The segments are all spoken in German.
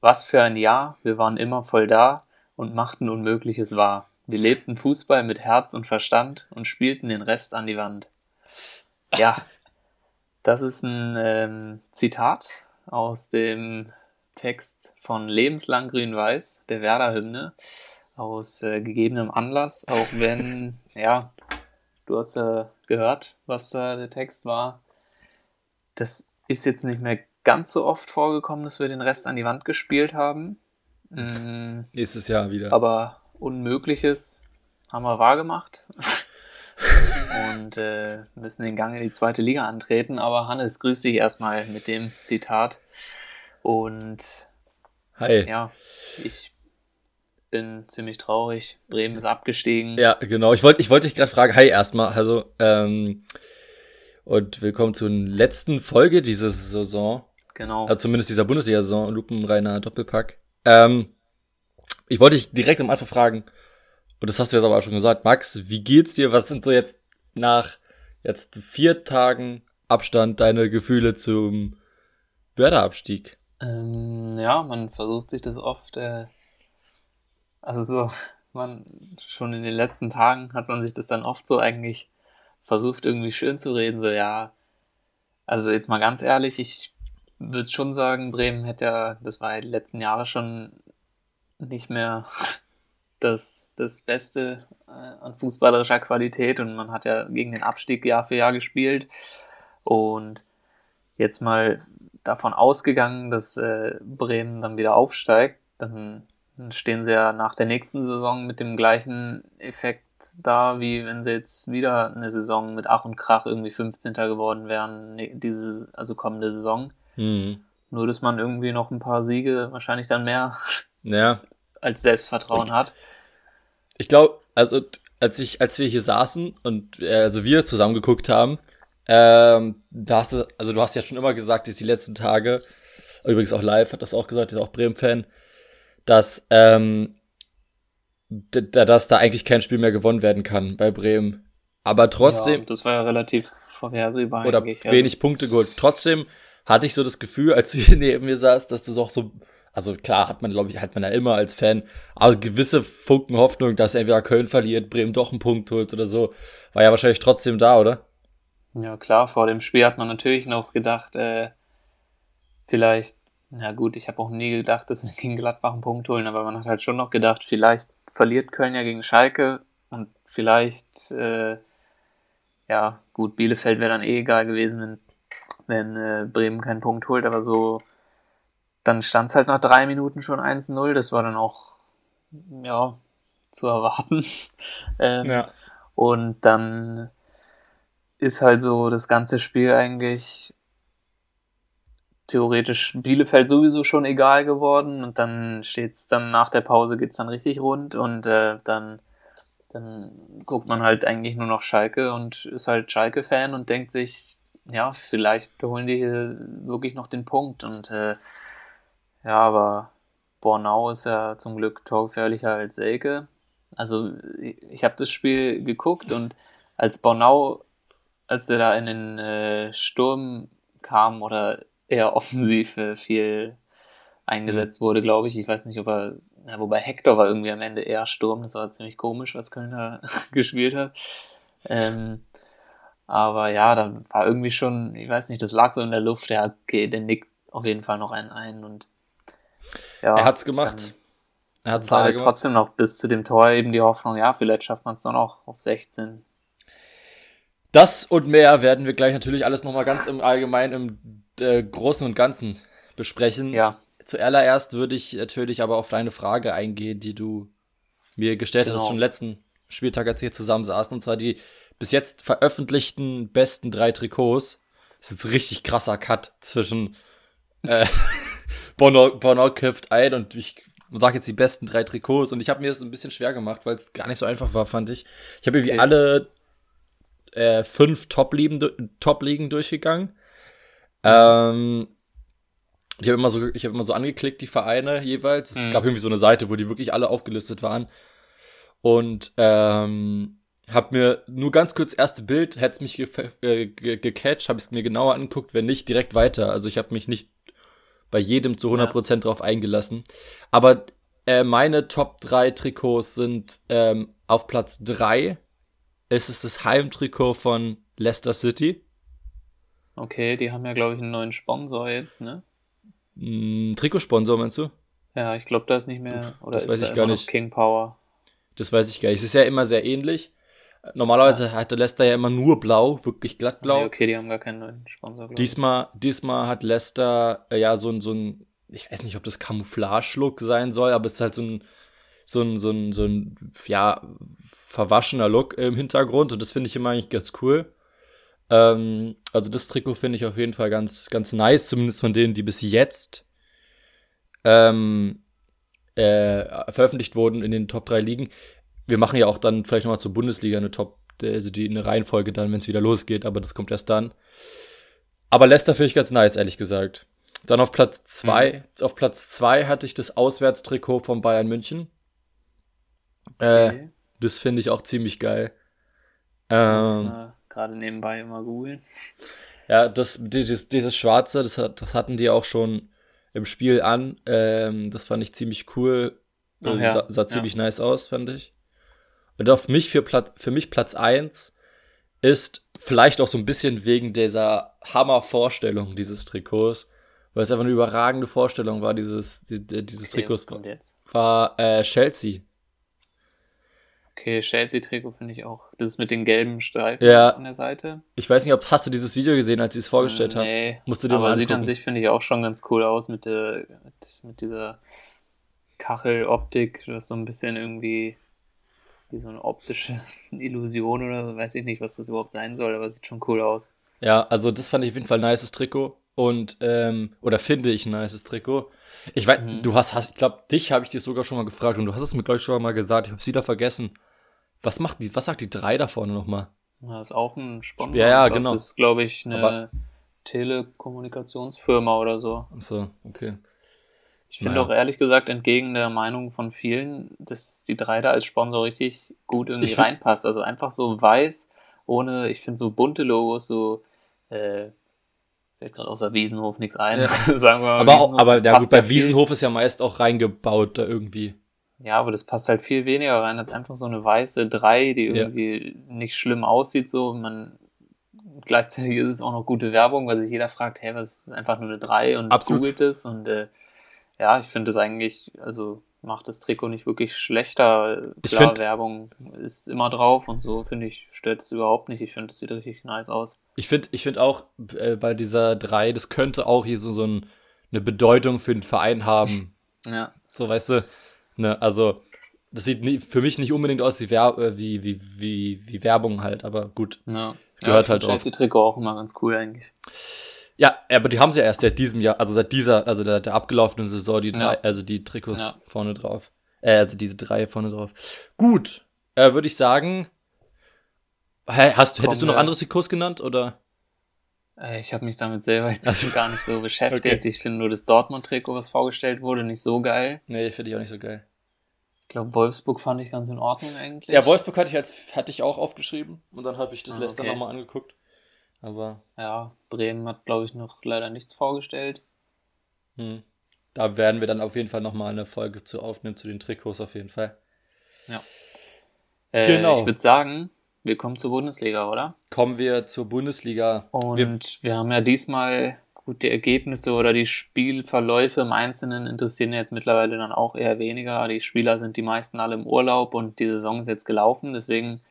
Was für ein Jahr, wir waren immer voll da und machten Unmögliches wahr. Wir lebten Fußball mit Herz und Verstand und spielten den Rest an die Wand. Ja, das ist ein ähm, Zitat aus dem Text von Lebenslang Grün-Weiß, der Werder-Hymne, aus äh, gegebenem Anlass, auch wenn, ja, du hast äh, gehört, was da der Text war. Das ist jetzt nicht mehr ganz so oft vorgekommen, dass wir den Rest an die Wand gespielt haben. Mhm. Nächstes Jahr wieder. Aber Unmögliches haben wir wahrgemacht. und äh, müssen den Gang in die zweite Liga antreten. Aber Hannes, grüß dich erstmal mit dem Zitat. Und Hi. ja, ich bin ziemlich traurig. Bremen ist abgestiegen. Ja, genau. Ich wollte ich wollte dich gerade fragen, hi erstmal. Also, ähm, und willkommen zur letzten Folge dieser Saison. Genau. Also zumindest dieser Bundesliga-Saison, Lupenreiner Doppelpack. Ähm, ich wollte dich direkt am Anfang fragen, und das hast du jetzt aber auch schon gesagt, Max, wie geht's dir? Was sind so jetzt nach jetzt vier Tagen Abstand deine Gefühle zum Werder-Abstieg? Ähm, ja, man versucht sich das oft, äh, also so, man, schon in den letzten Tagen hat man sich das dann oft so eigentlich versucht irgendwie schön zu reden, so ja, also jetzt mal ganz ehrlich, ich würde schon sagen, Bremen hätte ja, das war ja die letzten Jahre schon nicht mehr das, das Beste äh, an fußballerischer Qualität und man hat ja gegen den Abstieg Jahr für Jahr gespielt und jetzt mal davon ausgegangen, dass äh, Bremen dann wieder aufsteigt, dann, stehen sie ja nach der nächsten Saison mit dem gleichen Effekt da, wie wenn sie jetzt wieder eine Saison mit Ach und Krach irgendwie 15. geworden wären, ne, diese, also kommende Saison. Mhm. Nur, dass man irgendwie noch ein paar Siege, wahrscheinlich dann mehr, ja. als Selbstvertrauen ich, hat. Ich glaube, also als ich, als wir hier saßen und äh, also wir zusammen geguckt haben, ähm, da hast du, also du hast ja schon immer gesagt, jetzt die letzten Tage, übrigens auch live, hat das auch gesagt, ist auch Bremen-Fan, dass, ähm, dass da eigentlich kein Spiel mehr gewonnen werden kann bei Bremen. Aber trotzdem. Ja, das war ja relativ vorhersehbar. Oder wenig also. Punkte geholt. Trotzdem hatte ich so das Gefühl, als du hier neben mir saßt, dass du so auch so, also klar hat man, glaube ich, hat man ja immer als Fan, aber gewisse Funken Hoffnung, dass entweder Köln verliert, Bremen doch einen Punkt holt oder so, war ja wahrscheinlich trotzdem da, oder? Ja, klar, vor dem Spiel hat man natürlich noch gedacht, äh, vielleicht, na gut, ich habe auch nie gedacht, dass wir gegen Gladbach einen Punkt holen, aber man hat halt schon noch gedacht, vielleicht verliert Köln ja gegen Schalke und vielleicht, äh, ja, gut, Bielefeld wäre dann eh egal gewesen, wenn wenn äh, Bremen keinen Punkt holt, aber so, dann stand es halt nach drei Minuten schon 1-0. Das war dann auch, ja, zu erwarten. ähm, ja. Und dann ist halt so das ganze Spiel eigentlich theoretisch Bielefeld sowieso schon egal geworden und dann steht's dann nach der Pause geht's dann richtig rund und äh, dann dann guckt man halt eigentlich nur noch Schalke und ist halt Schalke-Fan und denkt sich, ja, vielleicht holen die hier wirklich noch den Punkt. Und äh, ja, aber Bornau ist ja zum Glück torgefährlicher als Selke. Also ich habe das Spiel geguckt und als Bornau, als der da in den äh, Sturm kam oder eher offensiv äh, viel eingesetzt wurde, glaube ich. Ich weiß nicht, ob er, ja, wobei Hector war irgendwie am Ende eher Sturm. Das war ziemlich komisch, was Köln da gespielt hat. Ähm, aber ja, da war irgendwie schon, ich weiß nicht, das lag so in der Luft. Ja, okay, der nickt auf jeden Fall noch einen ein und ja. Er hat's gemacht. Er hat's leider halt trotzdem noch bis zu dem Tor eben die Hoffnung, ja, vielleicht schafft man es doch noch auf 16. Das und mehr werden wir gleich natürlich alles nochmal ganz im Allgemeinen, im äh, Großen und Ganzen besprechen. Ja. Zuallererst würde ich natürlich aber auf deine Frage eingehen, die du mir gestellt genau. hast, schon letzten Spieltag, als wir zusammen saßen, und zwar die bis jetzt veröffentlichten besten drei Trikots. Das ist jetzt richtig krasser Cut zwischen äh, Bornau, köpft ein und ich sage jetzt die besten drei Trikots und ich habe mir das ein bisschen schwer gemacht, weil es gar nicht so einfach war, fand ich. Ich habe irgendwie okay. alle äh, fünf Top-Ligen Top durchgegangen. Ähm, ich habe immer so, ich habe immer so angeklickt die Vereine jeweils. Es mhm. gab irgendwie so eine Seite, wo die wirklich alle aufgelistet waren. Und ähm, hab mir nur ganz kurz erste Bild, hätte es mich ge äh, ge gecatcht, habe es mir genauer angeguckt, wenn nicht, direkt weiter. Also ich habe mich nicht bei jedem zu 100% ja. drauf eingelassen. Aber äh, meine Top 3 Trikots sind ähm, auf Platz 3 ist es das Heimtrikot von Leicester City. Okay, die haben ja, glaube ich, einen neuen Sponsor jetzt, ne? Ein Trikotsponsor, meinst du? Ja, ich glaube, da ist nicht mehr. Oder das ist weiß da ich gar nicht. King Power? Das weiß ich gar nicht. Es ist ja immer sehr ähnlich. Normalerweise ja. hatte Leicester ja immer nur blau, wirklich glattblau. Okay, okay, die haben gar keinen neuen Sponsor. Diesmal, diesmal hat Leicester äh, ja so ein, so ein, ich weiß nicht, ob das Camouflage-Look sein soll, aber es ist halt so ein, so ein, so ein, so ein, ja, verwaschener Look im Hintergrund und das finde ich immer eigentlich ganz cool. Ähm, also das Trikot finde ich auf jeden Fall ganz, ganz nice, zumindest von denen, die bis jetzt ähm, äh, veröffentlicht wurden in den Top 3 Ligen. Wir machen ja auch dann vielleicht nochmal zur Bundesliga eine Top, also die eine Reihenfolge dann, wenn es wieder losgeht, aber das kommt erst dann. Aber Leicester finde ich ganz nice, ehrlich gesagt. Dann auf Platz 2, mhm. auf Platz 2 hatte ich das Auswärtstrikot von Bayern München. Äh, okay. Das finde ich auch ziemlich geil. Ähm, Gerade nebenbei immer googeln. Ja, das, dieses, dieses Schwarze, das, hat, das hatten die auch schon im Spiel an. Ähm, das fand ich ziemlich cool. Ach, ja. sah, sah, ziemlich ja. nice aus, fand ich. Und auf mich für, Platz, für mich Platz 1 ist vielleicht auch so ein bisschen wegen dieser Hammer-Vorstellung dieses Trikots, weil es einfach eine überragende Vorstellung war, dieses, dieses okay, Trikots. War äh, Chelsea Okay, Chelsea-Trikot finde ich auch. Das ist mit den gelben Streifen ja. an der Seite. Ich weiß nicht, ob hast du dieses Video gesehen, als sie es vorgestellt haben? Nee. Musst du dir aber mal sieht an sich, finde ich, auch schon ganz cool aus mit, der, mit, mit dieser Kacheloptik. Das so ein bisschen irgendwie wie so eine optische Illusion oder so. Weiß ich nicht, was das überhaupt sein soll, aber sieht schon cool aus. Ja, also das fand ich auf jeden Fall ein nices Trikot. Und, ähm, oder finde ich ein nices Trikot. Ich weiß, mhm. du hast, hast ich glaube, dich habe ich dir sogar schon mal gefragt und du hast es mir, glaube ich, schon mal gesagt. Ich habe es wieder vergessen. Was macht die, was sagt die drei da vorne nochmal? Das ist auch ein Sponsor. Ja, ja, genau. Das ist, glaube ich, eine Aber Telekommunikationsfirma oder so. Ach so, okay. Ich finde naja. auch ehrlich gesagt entgegen der Meinung von vielen, dass die drei da als Sponsor richtig gut irgendwie ich reinpasst. Also einfach so weiß, ohne, ich finde so bunte Logos, so, äh, fällt gerade außer Wiesenhof nichts ein, ja. sagen wir mal. Aber, auch, aber ja gut, bei Wiesenhof ist ja meist auch reingebaut da irgendwie. Ja, aber das passt halt viel weniger rein als einfach so eine weiße 3, die irgendwie ja. nicht schlimm aussieht. So, man gleichzeitig ist es auch noch gute Werbung, weil sich jeder fragt, hey, was ist einfach nur eine 3 und Absolut. googelt es. Und äh, ja, ich finde das eigentlich, also macht das Trikot nicht wirklich schlechter. Klar, find, Werbung ist immer drauf und so, finde ich, stört es überhaupt nicht. Ich finde, es sieht richtig nice aus. Ich finde ich find auch äh, bei dieser 3, das könnte auch hier so, so ein, eine Bedeutung für den Verein haben. ja. So, weißt du, Ne, also, das sieht nie, für mich nicht unbedingt aus wie, äh, wie, wie, wie, wie Werbung halt, aber gut. Ja, gehört ja, halt drauf. Die Trikot auch immer ganz cool eigentlich. Ja, aber die haben sie ja erst seit diesem Jahr, also seit dieser, also der, der abgelaufenen Saison, die drei, ja. also die Trikots ja. vorne drauf. Äh, also diese drei vorne drauf. Gut, äh, würde ich sagen. Hä, hast, hättest du noch andere Trikots genannt oder? Äh, ich habe mich damit selber jetzt also, gar nicht so beschäftigt. Okay. Ich finde nur das Dortmund-Trikot, was vorgestellt wurde, nicht so geil. Nee, finde ich auch nicht so geil. Ich glaube, Wolfsburg fand ich ganz in Ordnung eigentlich. Ja, Wolfsburg hatte ich, als, hatte ich auch aufgeschrieben und dann habe ich das ah, Leicester okay. nochmal angeguckt. Aber. Ja, Bremen hat, glaube ich, noch leider nichts vorgestellt. Hm. Da werden wir dann auf jeden Fall nochmal eine Folge zu aufnehmen, zu den Trikots auf jeden Fall. Ja. Äh, genau. Ich würde sagen, wir kommen zur Bundesliga, oder? Kommen wir zur Bundesliga. Und wir, wir haben ja diesmal gut die Ergebnisse oder die Spielverläufe im Einzelnen interessieren jetzt mittlerweile dann auch eher weniger. Die Spieler sind die meisten alle im Urlaub und die Saison ist jetzt gelaufen. Deswegen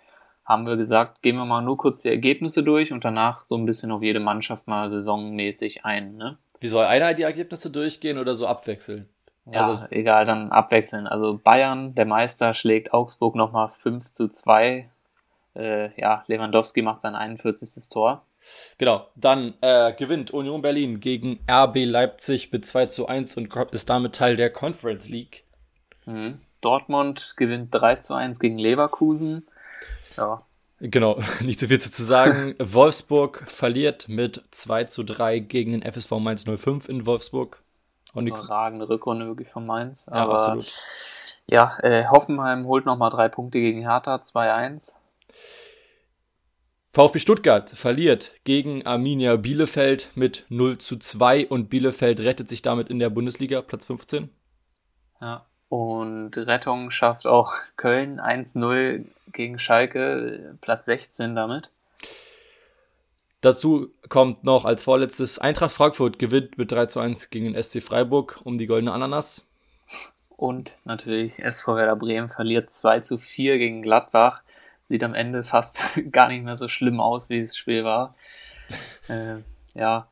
haben wir gesagt, gehen wir mal nur kurz die Ergebnisse durch und danach so ein bisschen auf jede Mannschaft mal saisonmäßig ein. Ne? Wie soll einer die Ergebnisse durchgehen oder so abwechseln? Ja, also, egal, dann abwechseln. Also Bayern, der Meister, schlägt Augsburg nochmal 5 zu 2 äh, ja, Lewandowski macht sein 41. Tor. Genau, dann äh, gewinnt Union Berlin gegen RB Leipzig mit 2 zu 1 und ist damit Teil der Conference League. Mhm. Dortmund gewinnt 3 zu 1 gegen Leverkusen. Ja. Genau, nicht so viel zu sagen. Wolfsburg verliert mit 2 zu 3 gegen den FSV Mainz 05 in Wolfsburg. Und Überragende Rückrunde wirklich von Mainz. Ja, aber absolut. Ja, äh, Hoffenheim holt nochmal drei Punkte gegen Hertha, 2-1. VfB Stuttgart verliert gegen Arminia Bielefeld mit 0 zu 2 und Bielefeld rettet sich damit in der Bundesliga, Platz 15. Ja, und Rettung schafft auch Köln 1-0 gegen Schalke, Platz 16 damit. Dazu kommt noch als vorletztes Eintracht Frankfurt gewinnt mit 3 zu 1 gegen den SC Freiburg um die goldene Ananas. Und natürlich SV Werder Bremen verliert 2 zu 4 gegen Gladbach. Sieht am Ende fast gar nicht mehr so schlimm aus, wie das Spiel war. äh, ja,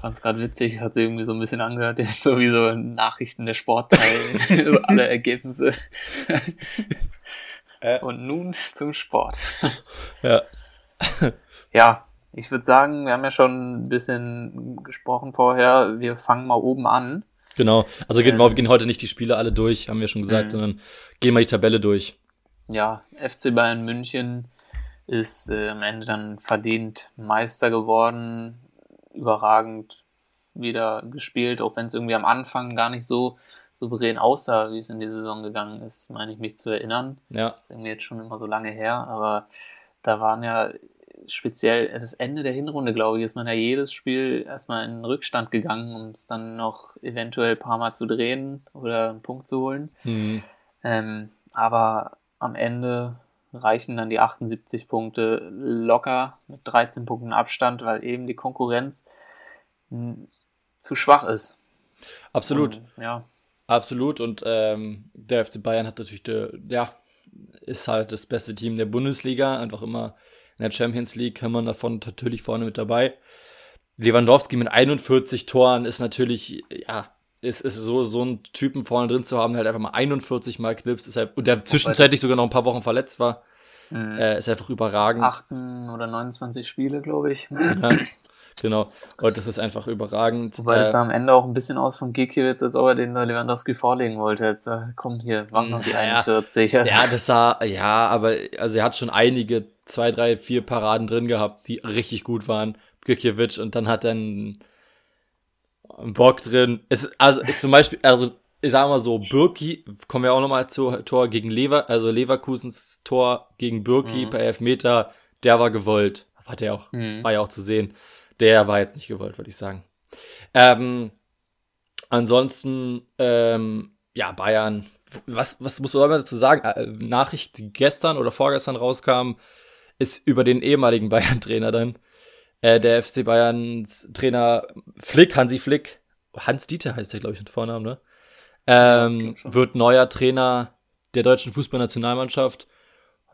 fand es gerade witzig, hat sich irgendwie so ein bisschen angehört, jetzt sowieso Nachrichten der Sportteil, so alle Ergebnisse. Äh. Und nun zum Sport. Ja. ja, ich würde sagen, wir haben ja schon ein bisschen gesprochen vorher. Wir fangen mal oben an. Genau. Also ähm, wir gehen heute nicht die Spiele alle durch, haben wir schon gesagt, mhm. sondern gehen mal die Tabelle durch. Ja, FC Bayern München ist äh, am Ende dann verdient Meister geworden. Überragend wieder gespielt, auch wenn es irgendwie am Anfang gar nicht so souverän aussah, wie es in die Saison gegangen ist, meine ich mich zu erinnern. Ja. Das ist irgendwie jetzt schon immer so lange her, aber da waren ja speziell, es ist Ende der Hinrunde, glaube ich, ist man ja jedes Spiel erstmal in Rückstand gegangen, um es dann noch eventuell ein paar Mal zu drehen oder einen Punkt zu holen. Mhm. Ähm, aber am Ende reichen dann die 78 Punkte locker mit 13 Punkten Abstand, weil eben die Konkurrenz zu schwach ist. Absolut. Und, ja. Absolut. Und ähm, der FC Bayern hat natürlich, de, ja, ist halt das beste Team der Bundesliga, einfach immer in der Champions League haben wir davon natürlich vorne mit dabei. Lewandowski mit 41 Toren ist natürlich, ja, ist, ist so, so einen Typen vorne drin zu haben, der halt einfach mal 41 Mal knipst, ist halt, und der zwischenzeitlich sogar noch ein paar Wochen verletzt war, mhm. äh, ist einfach überragend. 8 oder 29 Spiele, glaube ich. Ja, genau. Und das ist einfach überragend. Wobei es äh, sah am Ende auch ein bisschen aus von Gikiewicz, als ob er den Lewandowski vorlegen wollte. Jetzt, äh, komm hier, mach noch die 41. Ja, ja, das sah, ja, aber, also er hat schon einige zwei, drei, vier Paraden drin gehabt, die richtig gut waren. Gikiewicz und dann hat er einen Bock drin. Es, also zum Beispiel, also ich sag mal so, Birki, kommen wir auch nochmal zu Tor gegen Lever, also Leverkusens Tor gegen Birki mhm. per Elfmeter, der war gewollt. War der auch, mhm. war ja auch zu sehen. Der war jetzt nicht gewollt, würde ich sagen. Ähm, ansonsten, ähm, ja, Bayern, was, was muss man dazu sagen? Äh, Nachricht, die gestern oder vorgestern rauskam, ist über den ehemaligen Bayern-Trainer dann. Äh, der FC Bayerns Trainer Flick, Hansi Flick, Hans Dieter heißt der, glaube ich, mit Vornamen, ne? Ähm, ja, wird neuer Trainer der deutschen Fußballnationalmannschaft.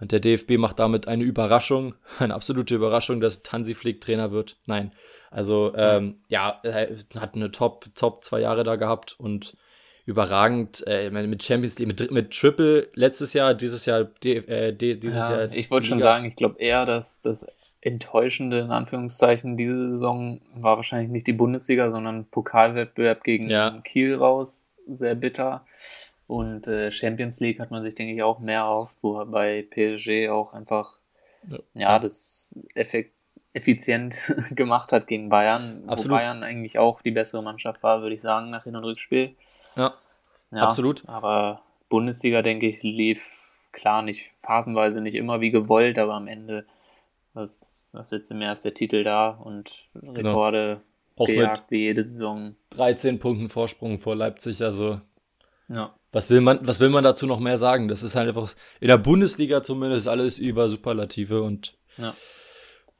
Und der DFB macht damit eine Überraschung, eine absolute Überraschung, dass Hansi Flick Trainer wird. Nein. Also, ähm, ja, er hat eine Top, Top zwei Jahre da gehabt und überragend. Äh, mit Champions League, mit, mit Triple letztes Jahr, dieses Jahr, äh, dieses ja, Jahr. Ich wollte schon sagen, ich glaube eher, dass das Enttäuschende in Anführungszeichen diese Saison war wahrscheinlich nicht die Bundesliga, sondern Pokalwettbewerb gegen ja. Kiel raus, sehr bitter. Und äh, Champions League hat man sich, denke ich, auch mehr auf, wo bei PSG auch einfach ja, ja das effekt effizient gemacht hat gegen Bayern, Absolut. wo Bayern eigentlich auch die bessere Mannschaft war, würde ich sagen, nach Hin- und Rückspiel. Ja, ja absolut. Aber Bundesliga, denke ich, lief klar nicht phasenweise nicht immer wie gewollt, aber am Ende, was, was willst du mehr, ist der Titel da und genau. Rekorde genau. gejagt wie jede Saison. 13 Punkten Vorsprung vor Leipzig, also ja. Was will man, was will man dazu noch mehr sagen? Das ist halt einfach in der Bundesliga zumindest alles über Superlative und ja.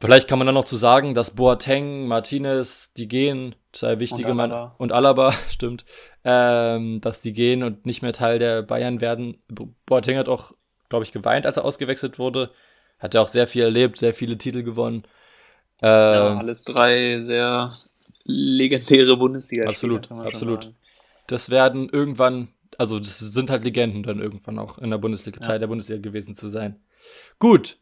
Vielleicht kann man dann noch zu sagen, dass Boateng, Martinez, die gehen, zwei wichtige Mann und Alaba, stimmt, ähm, dass die gehen und nicht mehr Teil der Bayern werden. Boateng hat auch, glaube ich, geweint, als er ausgewechselt wurde. Hat ja auch sehr viel erlebt, sehr viele Titel gewonnen. Ähm, ja, alles drei sehr legendäre Bundesliga. Absolut, absolut. Das werden irgendwann, also das sind halt Legenden dann irgendwann auch in der Bundesliga, Teil der Bundesliga gewesen zu sein. Gut,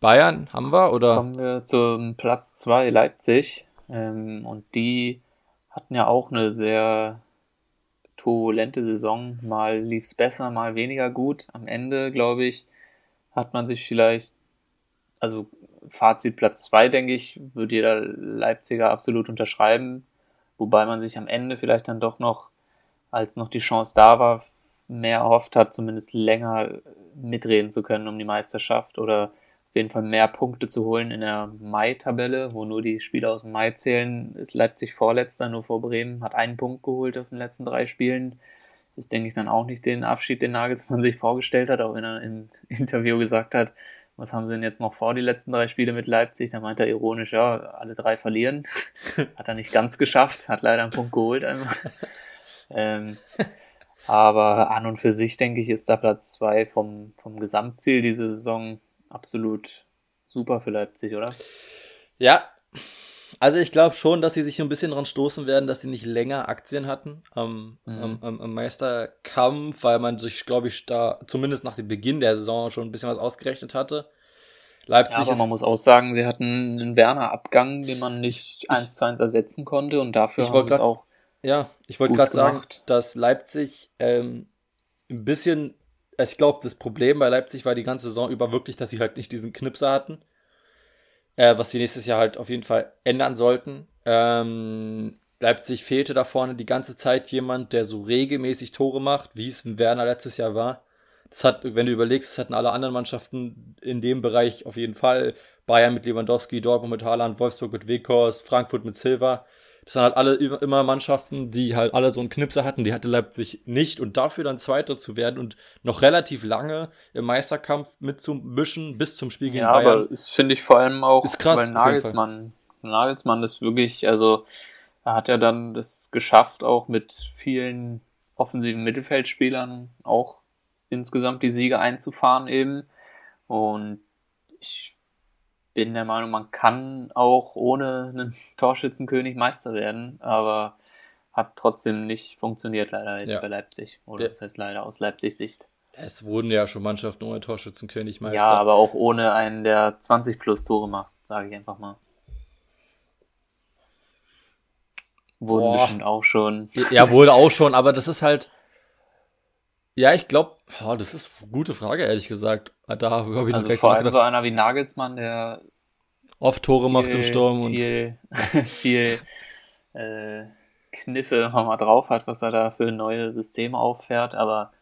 Bayern haben wir, oder? Kommen wir zum Platz 2, Leipzig. Ähm, und die hatten ja auch eine sehr turbulente Saison. Mal lief es besser, mal weniger gut. Am Ende, glaube ich, hat man sich vielleicht, also Fazit Platz 2, denke ich, würde jeder Leipziger absolut unterschreiben. Wobei man sich am Ende vielleicht dann doch noch, als noch die Chance da war, mehr erhofft hat, zumindest länger mitreden zu können um die Meisterschaft oder jeden Fall mehr Punkte zu holen in der Mai-Tabelle, wo nur die Spiele aus dem Mai zählen. Ist Leipzig Vorletzter, nur vor Bremen, hat einen Punkt geholt aus den letzten drei Spielen. Ist, denke ich, dann auch nicht den Abschied, den Nagelsmann sich vorgestellt hat, auch wenn er im Interview gesagt hat, was haben sie denn jetzt noch vor, die letzten drei Spiele mit Leipzig? Da meint er ironisch, ja, alle drei verlieren. hat er nicht ganz geschafft, hat leider einen Punkt geholt einmal. ähm, aber an und für sich, denke ich, ist da Platz zwei vom, vom Gesamtziel diese Saison absolut super für Leipzig, oder? Ja, also ich glaube schon, dass sie sich ein bisschen dran stoßen werden, dass sie nicht länger Aktien hatten am, mhm. am, am Meisterkampf, weil man sich, glaube ich, da zumindest nach dem Beginn der Saison schon ein bisschen was ausgerechnet hatte. Leipzig ja, aber man muss auch sagen, sie hatten einen Werner-Abgang, den man nicht eins zu eins ersetzen konnte und dafür ich haben sie auch. Ja, ich wollte gerade sagen, dass Leipzig ähm, ein bisschen, also ich glaube, das Problem bei Leipzig war die ganze Saison über wirklich, dass sie halt nicht diesen Knipser hatten äh, was sie nächstes Jahr halt auf jeden Fall ändern sollten. Ähm, Leipzig fehlte da vorne die ganze Zeit jemand, der so regelmäßig Tore macht, wie es Werner letztes Jahr war. Das hat, wenn du überlegst, das hatten alle anderen Mannschaften in dem Bereich auf jeden Fall. Bayern mit Lewandowski, Dortmund mit Haaland, Wolfsburg mit Weghorst, Frankfurt mit Silva. Das sind halt alle immer Mannschaften, die halt alle so einen Knipser hatten. Die hatte Leipzig nicht und dafür dann Zweiter zu werden und noch relativ lange im Meisterkampf mitzumischen bis zum Spiel gegen ja, Bayern. Ja, aber das finde ich vor allem auch, ist krass, weil Nagelsmann, Nagelsmann ist wirklich, also er hat ja dann das geschafft, auch mit vielen offensiven Mittelfeldspielern auch insgesamt die Siege einzufahren eben. Und ich bin der Meinung, man kann auch ohne einen Torschützenkönig Meister werden, aber hat trotzdem nicht funktioniert leider jetzt ja. bei Leipzig. Oder ja. das heißt leider aus Leipzigs Sicht. Es wurden ja schon Mannschaften ohne Torschützenkönig Meister. Ja, aber auch ohne einen, der 20 plus Tore macht, sage ich einfach mal. Wurden Boah. bestimmt auch schon. Ja, wohl auch schon, aber das ist halt. Ja, ich glaube, oh, das ist eine gute Frage, ehrlich gesagt. Da habe ich also noch vor allem so einer wie Nagelsmann, der oft Tore viel, macht im Sturm und viel, viel äh, Kniffe mal drauf hat, was er da für neue Systeme auffährt, aber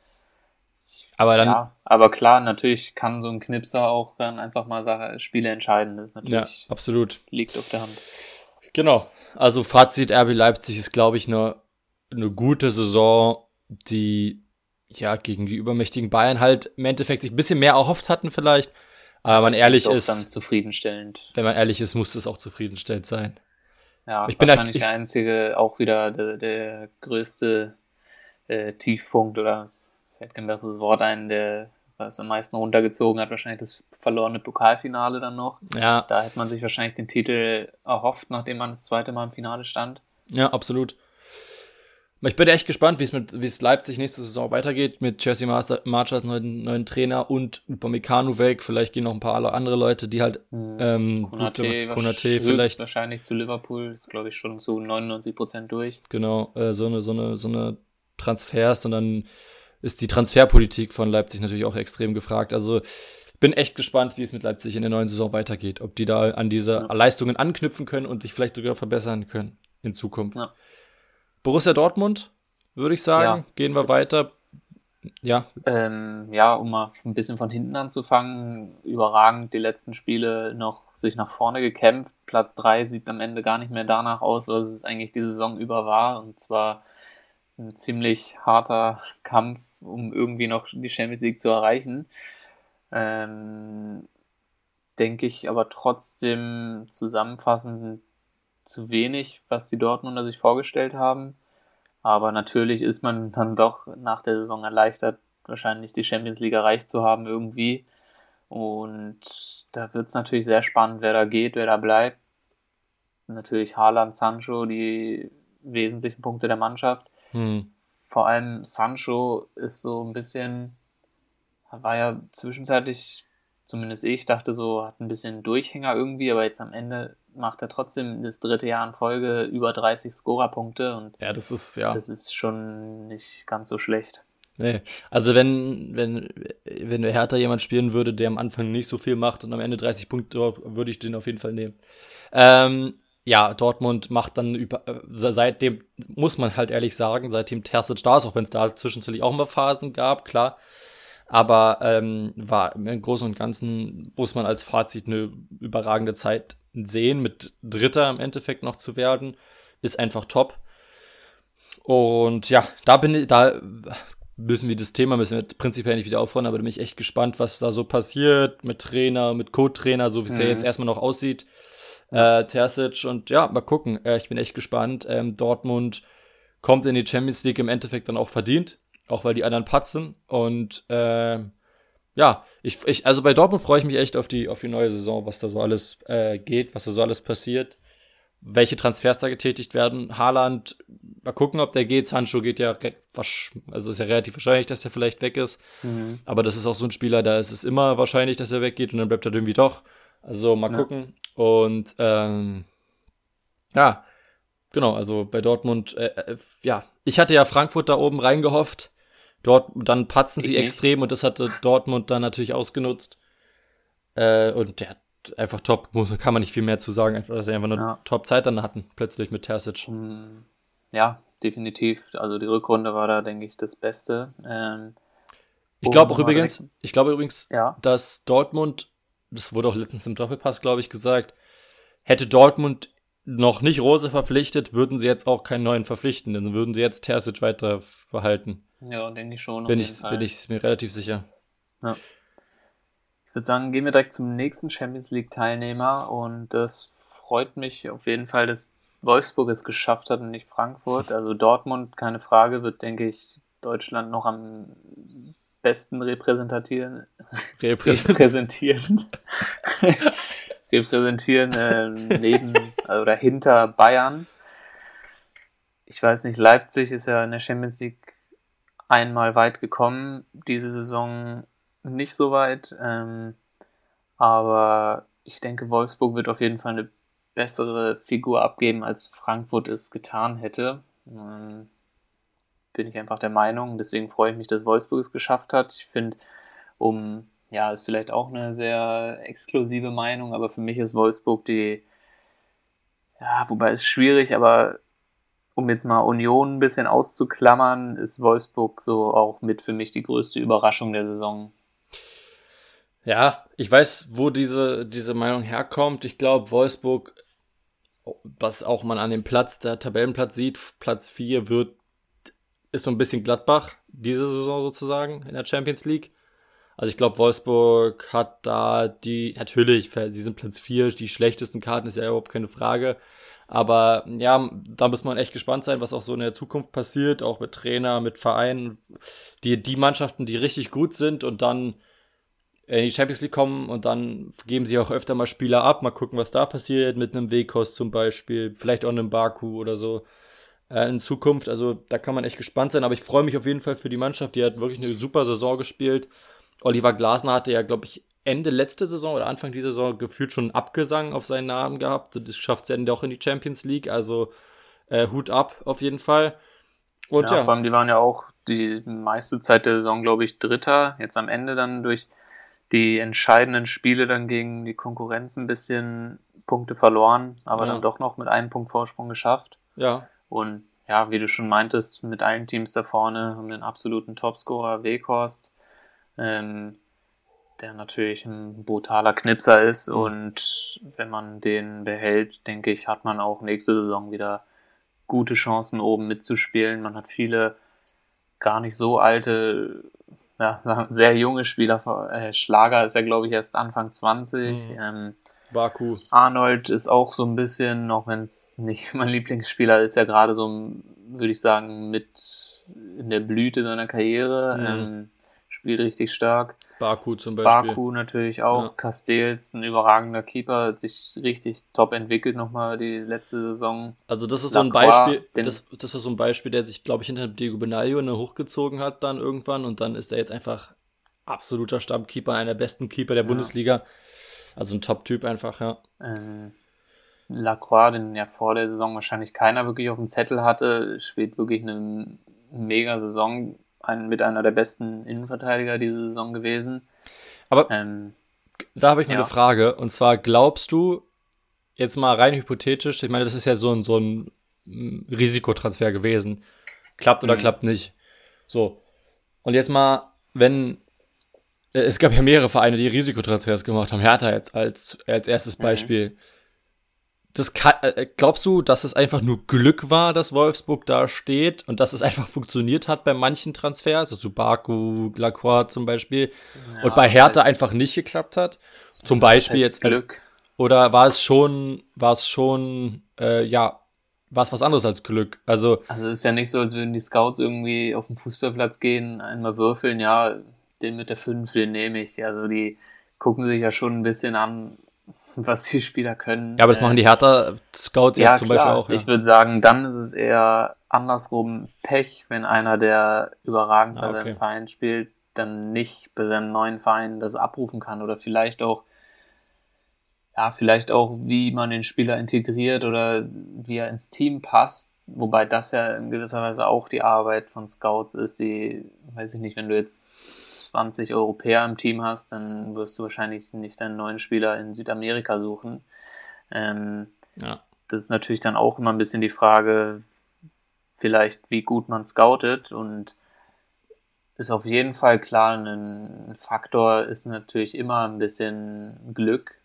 aber dann ja, aber klar, natürlich kann so ein Knipser auch dann einfach mal Sache, Spiele entscheiden. Das ist natürlich ja, absolut liegt auf der Hand. Genau. Also Fazit RB Leipzig ist glaube ich eine eine gute Saison, die ja, gegen die übermächtigen Bayern halt im Endeffekt sich ein bisschen mehr erhofft hatten vielleicht. Aber man ehrlich ist. Dann zufriedenstellend. Wenn man ehrlich ist, muss es auch zufriedenstellend sein. Ja, ich bin wahrscheinlich der einzige, auch wieder der, der größte äh, Tiefpunkt oder es fällt kein besseres Wort ein, der was am meisten runtergezogen hat, wahrscheinlich das verlorene Pokalfinale dann noch. Ja. Da hätte man sich wahrscheinlich den Titel erhofft, nachdem man das zweite Mal im Finale stand. Ja, absolut. Ich bin echt gespannt, wie es mit wie es Leipzig nächste Saison weitergeht mit Jesse March als neuen, neuen Trainer und Upamecano weg. Vielleicht gehen noch ein paar andere Leute, die halt hm. ähm, Konate, Konate vielleicht wahrscheinlich zu Liverpool ist glaube ich schon zu 99 Prozent durch. Genau, äh, so eine so eine so eine Transfers und dann ist die Transferpolitik von Leipzig natürlich auch extrem gefragt. Also bin echt gespannt, wie es mit Leipzig in der neuen Saison weitergeht, ob die da an diese ja. Leistungen anknüpfen können und sich vielleicht sogar verbessern können in Zukunft. Ja. Borussia Dortmund, würde ich sagen. Ja, Gehen wir weiter. Ja. Ähm, ja, um mal ein bisschen von hinten anzufangen, überragend die letzten Spiele noch sich nach vorne gekämpft. Platz 3 sieht am Ende gar nicht mehr danach aus, was es eigentlich die Saison über war. Und zwar ein ziemlich harter Kampf, um irgendwie noch die Champions League zu erreichen. Ähm, denke ich aber trotzdem zusammenfassend zu wenig, was die Dortmunder sich vorgestellt haben. Aber natürlich ist man dann doch nach der Saison erleichtert, wahrscheinlich die Champions League erreicht zu haben irgendwie. Und da wird es natürlich sehr spannend, wer da geht, wer da bleibt. Natürlich Haaland, Sancho, die wesentlichen Punkte der Mannschaft. Hm. Vor allem Sancho ist so ein bisschen, war ja zwischenzeitlich, zumindest ich dachte so, hat ein bisschen Durchhänger irgendwie, aber jetzt am Ende macht er trotzdem das dritte Jahr in Folge über 30 Scorerpunkte und ja, das ist ja. Das ist schon nicht ganz so schlecht. Nee, also wenn, wenn, wenn Hertha jemand spielen würde, der am Anfang nicht so viel macht und am Ende 30 Punkte, würde ich den auf jeden Fall nehmen. Ähm, ja, Dortmund macht dann über, äh, seitdem, muss man halt ehrlich sagen, seitdem Terzic da ist, auch wenn es da zwischenzeitlich auch mal Phasen gab, klar. Aber ähm, war im Großen und Ganzen, muss man als Fazit eine überragende Zeit sehen, mit Dritter im Endeffekt noch zu werden, ist einfach top. Und ja, da bin ich, da müssen wir das Thema müssen wir prinzipiell nicht wieder aufrollen, aber da bin ich echt gespannt, was da so passiert mit Trainer, mit Co-Trainer, so wie es mhm. ja jetzt erstmal noch aussieht. Äh, Terzic und ja, mal gucken. Äh, ich bin echt gespannt. Ähm, Dortmund kommt in die Champions League im Endeffekt dann auch verdient, auch weil die anderen patzen. Und äh, ja, ich, ich, also bei Dortmund freue ich mich echt auf die, auf die neue Saison, was da so alles äh, geht, was da so alles passiert welche Transfers da getätigt werden. Haaland, mal gucken, ob der geht. Sancho geht ja, also ist ja relativ wahrscheinlich, dass er vielleicht weg ist. Mhm. Aber das ist auch so ein Spieler, da ist es immer wahrscheinlich, dass er weggeht und dann bleibt er irgendwie doch. Also mal ja. gucken. Und ähm, ja, genau, also bei Dortmund, äh, äh, ja, ich hatte ja Frankfurt da oben reingehofft. Dort, dann patzen sie ich extrem und das hatte Dortmund dann natürlich ausgenutzt. Äh, und der einfach top, muss, kann man nicht viel mehr zu sagen, einfach, dass sie einfach eine ja. Top-Zeit dann hatten, plötzlich mit Terzic. Mm, ja, definitiv. Also die Rückrunde war da, denke ich, das Beste. Ähm, ich glaube auch übrigens, ich glaube übrigens, ja. dass Dortmund, das wurde auch letztens im Doppelpass, glaube ich, gesagt, hätte Dortmund noch nicht Rose verpflichtet, würden sie jetzt auch keinen neuen verpflichten, dann würden sie jetzt Terzic weiter verhalten. Ja, denke ich schon. Bin ich, bin ich mir relativ sicher. Ja. Ich würde sagen, gehen wir direkt zum nächsten Champions League-Teilnehmer und das freut mich auf jeden Fall, dass Wolfsburg es geschafft hat und nicht Frankfurt. Also Dortmund, keine Frage, wird, denke ich, Deutschland noch am besten repräsentieren. repräsentieren. repräsentieren äh, neben also, oder hinter Bayern. Ich weiß nicht, Leipzig ist ja in der Champions League einmal weit gekommen. Diese Saison nicht so weit. Ähm, aber ich denke, Wolfsburg wird auf jeden Fall eine bessere Figur abgeben, als Frankfurt es getan hätte. Ähm, bin ich einfach der Meinung. Deswegen freue ich mich, dass Wolfsburg es geschafft hat. Ich finde, um, ja, ist vielleicht auch eine sehr exklusive Meinung, aber für mich ist Wolfsburg die, ja, wobei es schwierig, aber um jetzt mal Union ein bisschen auszuklammern, ist Wolfsburg so auch mit für mich die größte Überraschung der Saison. Ja, ich weiß, wo diese, diese Meinung herkommt. Ich glaube, Wolfsburg, was auch man an dem Platz, der Tabellenplatz sieht, Platz 4 wird, ist so ein bisschen Gladbach, diese Saison sozusagen in der Champions League. Also ich glaube, Wolfsburg hat da die, natürlich, sie sind Platz 4, die schlechtesten Karten ist ja überhaupt keine Frage. Aber ja, da muss man echt gespannt sein, was auch so in der Zukunft passiert, auch mit Trainer, mit Vereinen, die, die Mannschaften, die richtig gut sind und dann in die Champions League kommen und dann geben sie auch öfter mal Spieler ab. Mal gucken, was da passiert mit einem Wekos zum Beispiel, vielleicht auch einem Baku oder so äh, in Zukunft. Also da kann man echt gespannt sein. Aber ich freue mich auf jeden Fall für die Mannschaft. Die hat wirklich eine super Saison gespielt. Oliver Glasner hatte ja, glaube ich, Ende letzte Saison oder Anfang dieser Saison gefühlt schon Abgesang auf seinen Namen gehabt. Das schafft es ja auch in die Champions League. Also äh, Hut ab auf jeden Fall. Und ja, ja, vor allem die waren ja auch die meiste Zeit der Saison, glaube ich, Dritter. Jetzt am Ende dann durch die entscheidenden Spiele dann gegen die Konkurrenz ein bisschen Punkte verloren, aber ja. dann doch noch mit einem Punkt Vorsprung geschafft. Ja. Und ja, wie du schon meintest, mit allen Teams da vorne haben den absoluten Topscorer Weghorst, ähm, der natürlich ein brutaler Knipser ist mhm. und wenn man den behält, denke ich, hat man auch nächste Saison wieder gute Chancen oben mitzuspielen. Man hat viele gar nicht so alte ja, sehr junge Spieler. Äh, Schlager ist ja, glaube ich, erst Anfang 20. Mhm. Ähm, Baku. Arnold ist auch so ein bisschen, auch wenn es nicht mein Lieblingsspieler ist, ja gerade so, würde ich sagen, mit in der Blüte seiner Karriere. Mhm. Ähm, spielt richtig stark. Baku zum Beispiel. Baku natürlich auch. Ja. Castells, ein überragender Keeper, hat sich richtig top entwickelt nochmal die letzte Saison. Also das ist so ein Beispiel, das, das war so ein Beispiel, der sich, glaube ich, hinter Diego Benaglio ne, hochgezogen hat dann irgendwann und dann ist er jetzt einfach absoluter Stammkeeper, einer der besten Keeper der ja. Bundesliga. Also ein Top-Typ einfach, ja. Äh, Lacroix, den ja vor der Saison wahrscheinlich keiner wirklich auf dem Zettel hatte, spielt wirklich eine mega Saison ein, mit einer der besten Innenverteidiger diese Saison gewesen. Aber ähm, da habe ich noch ja. eine Frage. Und zwar glaubst du, jetzt mal rein hypothetisch, ich meine, das ist ja so ein, so ein Risikotransfer gewesen. Klappt oder mhm. klappt nicht. So. Und jetzt mal, wenn es gab ja mehrere Vereine, die Risikotransfers gemacht haben. Hertha jetzt als, als erstes mhm. Beispiel. Mhm. Das kann, äh, glaubst du, dass es einfach nur Glück war, dass Wolfsburg da steht und dass es einfach funktioniert hat bei manchen Transfers, also Baku, Lacroix zum Beispiel, ja, und bei Hertha heißt, einfach nicht geklappt hat? Zum Beispiel jetzt Glück. Oder war es schon, war es schon, äh, ja, war es was anderes als Glück? Also, also es ist ja nicht so, als würden die Scouts irgendwie auf den Fußballplatz gehen, einmal würfeln, ja, den mit der 5, den nehme ich. Also die gucken sich ja schon ein bisschen an, was die Spieler können. Ja, aber das machen die äh, Hertha-Scouts ja, ja, zum klar. Beispiel auch. Ja. Ich würde sagen, dann ist es eher andersrum Pech, wenn einer, der überragend bei ah, okay. seinem Verein spielt, dann nicht bei seinem neuen Verein das abrufen kann oder vielleicht auch ja, vielleicht auch, wie man den Spieler integriert oder wie er ins Team passt. Wobei das ja in gewisser Weise auch die Arbeit von Scouts ist. Sie, weiß ich nicht, wenn du jetzt 20 Europäer im Team hast, dann wirst du wahrscheinlich nicht einen neuen Spieler in Südamerika suchen. Ähm, ja. Das ist natürlich dann auch immer ein bisschen die Frage, vielleicht wie gut man scoutet und ist auf jeden Fall klar, ein Faktor ist natürlich immer ein bisschen Glück,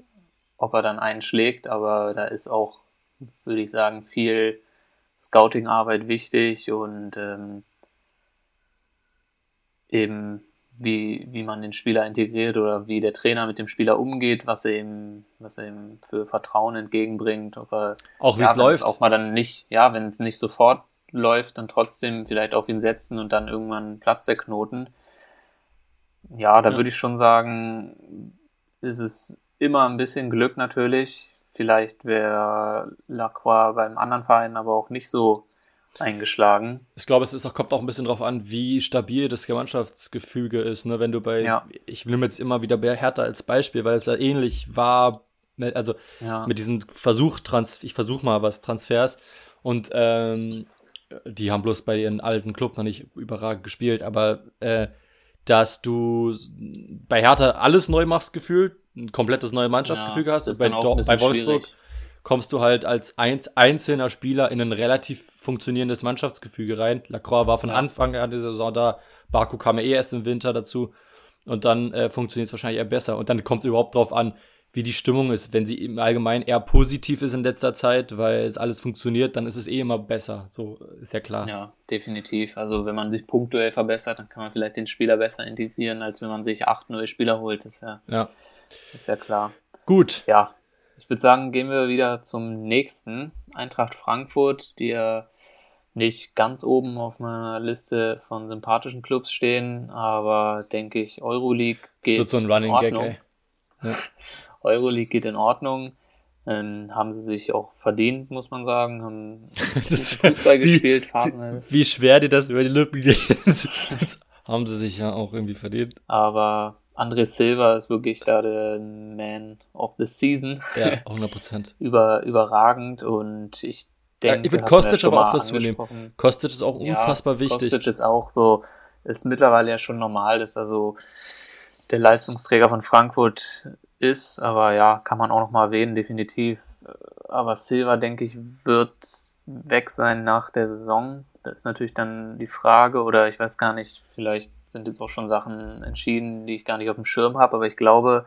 ob er dann einschlägt, aber da ist auch, würde ich sagen, viel Scouting-Arbeit wichtig und ähm, eben wie, wie man den Spieler integriert oder wie der Trainer mit dem Spieler umgeht, was er ihm, was er ihm für Vertrauen entgegenbringt. Ob er, auch wie ja, es läuft. Auch mal dann nicht, ja, wenn es nicht sofort läuft, dann trotzdem vielleicht auf ihn setzen und dann irgendwann platzt der Knoten. Ja, da ja. würde ich schon sagen, ist es immer ein bisschen Glück natürlich. Vielleicht wäre Lacroix beim anderen Verein aber auch nicht so eingeschlagen. Ich glaube, es ist auch, kommt auch ein bisschen darauf an, wie stabil das Gemeinschaftsgefüge ist. Ne? Wenn du bei, ja. ich nehme jetzt immer wieder Hertha als Beispiel, weil es ja ähnlich war, mit, also ja. mit diesem Versuch, Trans ich versuche mal was, Transfers. Und ähm, die haben bloß bei ihren alten Club noch nicht überragend gespielt, aber äh, dass du bei Hertha alles neu machst, gefühlt, ein komplettes neues Mannschaftsgefüge ja, hast. Bei, bei Wolfsburg schwierig. kommst du halt als einzelner Spieler in ein relativ funktionierendes Mannschaftsgefüge rein. Lacroix war von ja. Anfang an der Saison da, Baku kam ja eh erst im Winter dazu. Und dann äh, funktioniert es wahrscheinlich eher besser. Und dann kommt es überhaupt drauf an, wie die Stimmung ist. Wenn sie im Allgemeinen eher positiv ist in letzter Zeit, weil es alles funktioniert, dann ist es eh immer besser. So ist ja klar. Ja, definitiv. Also wenn man sich punktuell verbessert, dann kann man vielleicht den Spieler besser integrieren, als wenn man sich acht neue Spieler holt. Das ist ja, ja. Ist ja klar. Gut. Ja. Ich würde sagen, gehen wir wieder zum nächsten. Eintracht Frankfurt, die ja nicht ganz oben auf meiner Liste von sympathischen Clubs stehen, aber denke ich, Euroleague geht das wird so ein Running Gag, ey. Ja. Euroleague geht in Ordnung. Ähm, haben sie sich auch verdient, muss man sagen. Haben das, Fußball wie, gespielt. Wie, wie schwer dir das über die Lippen geht. haben sie sich ja auch irgendwie verdient. Aber André Silva ist wirklich da der Man of the Season. Ja, 100%. Über, überragend und ich denke. Ja, ich würde Kostic aber auch dazu nehmen. Kostic ist auch unfassbar ja, wichtig. Kostic ist auch so, ist mittlerweile ja schon normal, dass also der Leistungsträger von Frankfurt ist, aber ja, kann man auch noch mal erwähnen, definitiv. Aber Silva, denke ich, wird weg sein nach der Saison. Das ist natürlich dann die Frage, oder ich weiß gar nicht, vielleicht sind jetzt auch schon Sachen entschieden, die ich gar nicht auf dem Schirm habe, aber ich glaube,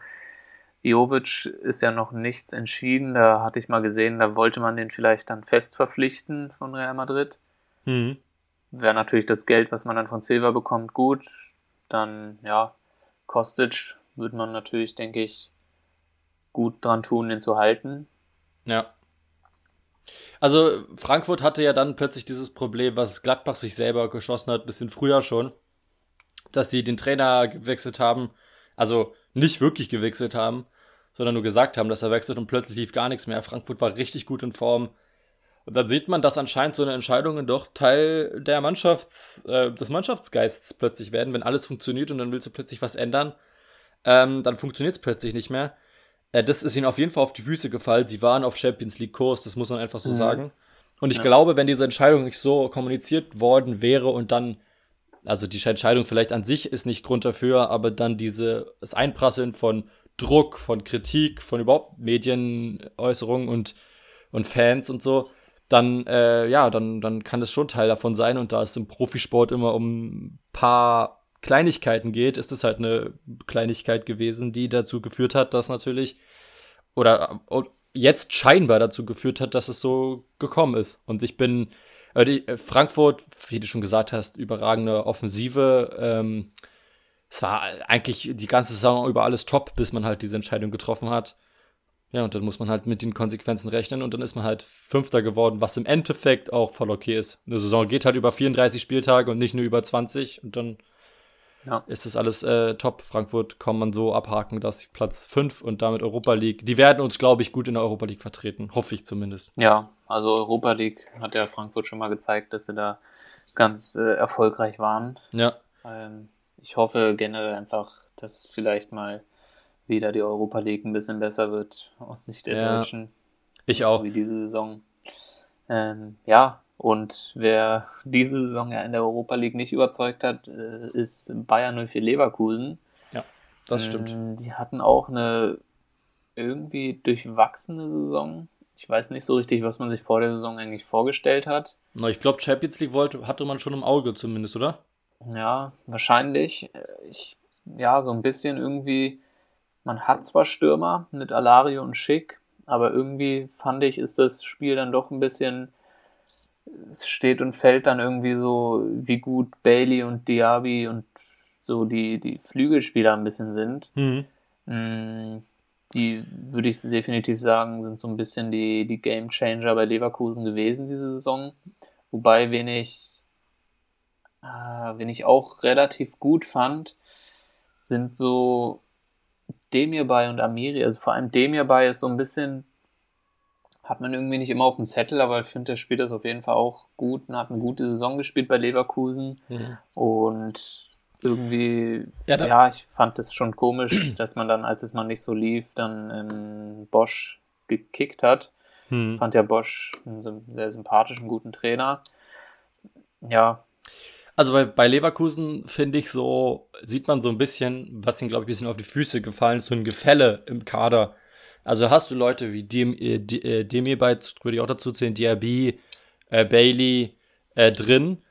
Jovic ist ja noch nichts entschieden. Da hatte ich mal gesehen, da wollte man den vielleicht dann fest verpflichten von Real Madrid. Mhm. Wäre natürlich das Geld, was man dann von Silva bekommt, gut. Dann, ja, Kostic würde man natürlich, denke ich, gut dran tun, den zu halten. Ja. Also Frankfurt hatte ja dann plötzlich dieses Problem, was Gladbach sich selber geschossen hat, bisschen früher schon, dass sie den Trainer gewechselt haben, also nicht wirklich gewechselt haben, sondern nur gesagt haben, dass er wechselt und plötzlich lief gar nichts mehr. Frankfurt war richtig gut in Form. Und dann sieht man, dass anscheinend so eine Entscheidungen doch Teil der Mannschafts, äh, des Mannschaftsgeists plötzlich werden, wenn alles funktioniert und dann willst du plötzlich was ändern, ähm, dann funktioniert es plötzlich nicht mehr. Äh, das ist ihnen auf jeden Fall auf die Füße gefallen. Sie waren auf Champions League Kurs, das muss man einfach so mhm. sagen. Und ich ja. glaube, wenn diese Entscheidung nicht so kommuniziert worden wäre und dann, also die Entscheidung vielleicht an sich ist nicht Grund dafür, aber dann diese, das Einprasseln von Druck, von Kritik, von überhaupt Medienäußerungen und, und Fans und so, dann, äh, ja, dann, dann kann das schon Teil davon sein und da es im Profisport immer um ein paar Kleinigkeiten geht, ist es halt eine Kleinigkeit gewesen, die dazu geführt hat, dass natürlich oder jetzt scheinbar dazu geführt hat, dass es so gekommen ist. Und ich bin äh, Frankfurt, wie du schon gesagt hast, überragende Offensive. Ähm, es war eigentlich die ganze Saison über alles top, bis man halt diese Entscheidung getroffen hat. Ja, und dann muss man halt mit den Konsequenzen rechnen und dann ist man halt Fünfter geworden, was im Endeffekt auch voll okay ist. Eine Saison geht halt über 34 Spieltage und nicht nur über 20 und dann ja. ist das alles äh, top. Frankfurt kann man so abhaken, dass Platz 5 und damit Europa League. Die werden uns, glaube ich, gut in der Europa League vertreten. Hoffe ich zumindest. Ja, also Europa League hat ja Frankfurt schon mal gezeigt, dass sie da ganz äh, erfolgreich waren. Ja. Ähm, ich hoffe generell einfach, dass vielleicht mal wieder die Europa League ein bisschen besser wird aus Sicht der ja, Deutschen. Ich auch. Wie diese Saison. Ähm, ja, und wer diese Saison ja in der Europa League nicht überzeugt hat, äh, ist Bayern 04 Leverkusen. Ja, das stimmt. Ähm, die hatten auch eine irgendwie durchwachsene Saison. Ich weiß nicht so richtig, was man sich vor der Saison eigentlich vorgestellt hat. Na, ich glaube, Champions League wollte, hatte man schon im Auge zumindest, oder? Ja, wahrscheinlich. Ich, ja, so ein bisschen irgendwie man hat zwar Stürmer mit Alario und Schick, aber irgendwie fand ich, ist das Spiel dann doch ein bisschen, es steht und fällt dann irgendwie so, wie gut Bailey und Diaby und so die, die Flügelspieler ein bisschen sind. Mhm. Mm, die, würde ich definitiv sagen, sind so ein bisschen die, die Game Changer bei Leverkusen gewesen diese Saison. Wobei, wen ich, äh, wen ich auch relativ gut fand, sind so Demirbay und Amiri, also vor allem Demirbay ist so ein bisschen, hat man irgendwie nicht immer auf dem Zettel, aber ich finde, der spielt das auf jeden Fall auch gut und hat eine gute Saison gespielt bei Leverkusen. Mhm. Und irgendwie, ja, ja, ich fand es schon komisch, dass man dann, als es mal nicht so lief, dann ähm, Bosch gekickt hat. Mhm. Fand ja Bosch einen sehr sympathischen, guten Trainer. Ja, also bei, bei Leverkusen finde ich so, sieht man so ein bisschen, was ihnen, glaube ich, ein bisschen auf die Füße gefallen ist, so ein Gefälle im Kader. Also hast du Leute wie Dem, äh, äh Demir bei, würde ich auch dazu zählen, Diaby, äh, Bailey äh, drin.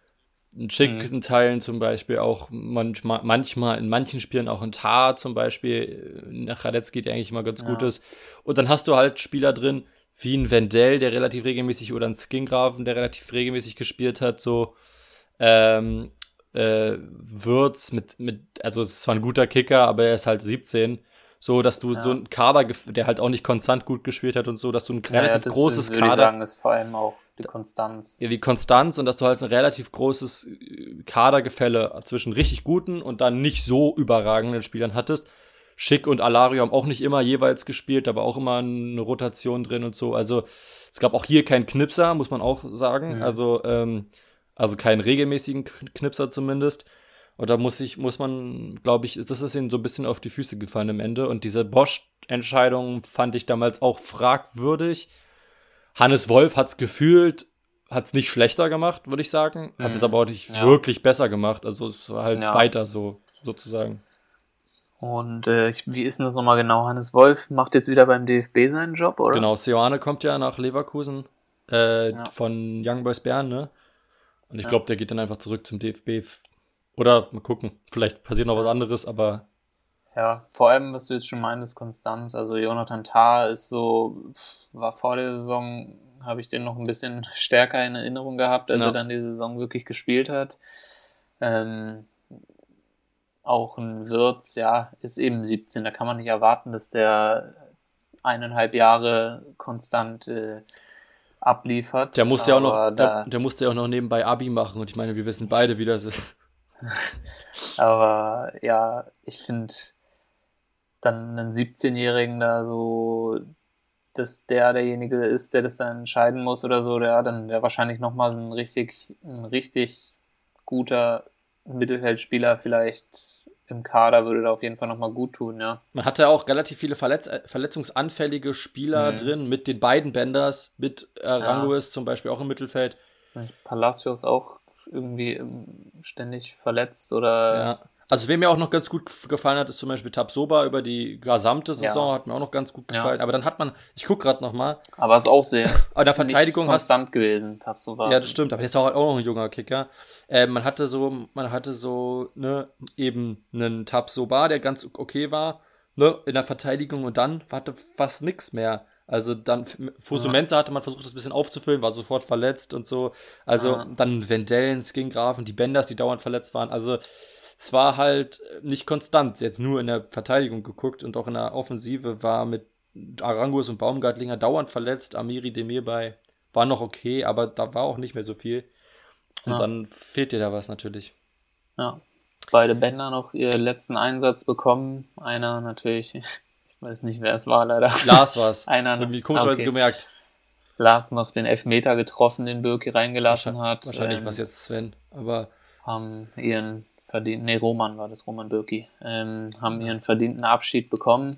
In schicken mhm. Teilen zum Beispiel auch manchmal, manchmal in manchen Spielen auch ein Tar zum Beispiel, nach Radetzky, der eigentlich immer ganz ja. gut ist. Und dann hast du halt Spieler drin, wie ein Wendell, der relativ regelmäßig, oder ein Skingraven, der relativ regelmäßig gespielt hat, so ähm, äh, Würz mit, mit, also es ist zwar ein guter Kicker, aber er ist halt 17. So, dass du ja. so ein Kader, der halt auch nicht konstant gut gespielt hat und so, dass du ein relativ ja, ja, großes würde Kader. Ich sagen, ist vor allem auch die Konstanz. Ja, die Konstanz und dass du halt ein relativ großes äh, Kadergefälle zwischen richtig guten und dann nicht so überragenden Spielern hattest. Schick und Alario haben auch nicht immer jeweils gespielt, aber auch immer eine Rotation drin und so. Also es gab auch hier keinen Knipser, muss man auch sagen. Mhm. Also ähm, also keinen regelmäßigen Knipser zumindest. Und da muss ich, muss man, glaube ich, das ist ihnen so ein bisschen auf die Füße gefallen am Ende. Und diese Bosch-Entscheidung fand ich damals auch fragwürdig. Hannes Wolf hat es gefühlt, hat es nicht schlechter gemacht, würde ich sagen. Hat es mhm. aber auch nicht ja. wirklich besser gemacht. Also es war halt ja. weiter so, sozusagen. Und äh, wie ist denn das nochmal genau? Hannes Wolf macht jetzt wieder beim DFB seinen Job, oder? Genau, Seoane kommt ja nach Leverkusen äh, ja. von Young Boys Bern, ne? Und ich glaube, der geht dann einfach zurück zum DFB. Oder mal gucken, vielleicht passiert noch was anderes, aber. Ja, vor allem, was du jetzt schon meintest, Konstanz. Also Jonathan Tah ist so, war vor der Saison, habe ich den noch ein bisschen stärker in Erinnerung gehabt, als ja. er dann die Saison wirklich gespielt hat. Ähm, auch ein Wirtz, ja, ist eben 17. Da kann man nicht erwarten, dass der eineinhalb Jahre konstant äh, abliefert. Der musste ja auch noch, der, der, musste ja auch noch nebenbei Abi machen und ich meine, wir wissen beide, wie das ist. aber ja, ich finde dann einen 17-Jährigen da so, dass der derjenige ist, der das dann entscheiden muss oder so, der dann wäre wahrscheinlich nochmal ein richtig, ein richtig guter Mittelfeldspieler vielleicht im Kader würde da auf jeden Fall nochmal gut tun, ja. Man hatte auch relativ viele Verletz verletzungsanfällige Spieler mhm. drin, mit den beiden Benders, mit äh, Ranguis ja. zum Beispiel auch im Mittelfeld. Ist nicht Palacios auch irgendwie ständig verletzt oder. Ja. Also, wer mir auch noch ganz gut gefallen hat, ist zum Beispiel Tabsoba über die gesamte Saison, ja. hat mir auch noch ganz gut gefallen. Ja. Aber dann hat man, ich gucke gerade noch mal. Aber ist auch sehr. An der Verteidigung hast konstant gewesen, Tabsoba. Ja, das stimmt. Aber der ist auch, auch noch ein junger Kicker. Äh, man hatte so, man hatte so, ne, eben einen Tabsoba, der ganz okay war, ne, in der Verteidigung und dann hatte fast nichts mehr. Also dann Fusumenza hatte man versucht, das ein bisschen aufzufüllen, war sofort verletzt und so. Also ja. dann Vendellen, Skingrafen, die Benders, die dauernd verletzt waren. Also es war halt nicht konstant. Jetzt nur in der Verteidigung geguckt und auch in der Offensive war mit Arangus und Baumgartlinger dauernd verletzt. Amiri Demir bei war noch okay, aber da war auch nicht mehr so viel. Und ja. dann fehlt dir da was natürlich. Ja. Beide Bänder noch ihren letzten Einsatz bekommen. Einer natürlich, ich weiß nicht, wer es war, leider. Lars war es. Einer Irgendwie komischerweise okay. gemerkt. Lars noch den Elfmeter getroffen, den Birki reingelassen wahrscheinlich, hat. Wahrscheinlich ähm, was jetzt Sven, aber. Haben ihren verdienten, nee, Roman war das, Roman Birki, ähm, haben ihren verdienten Abschied bekommen.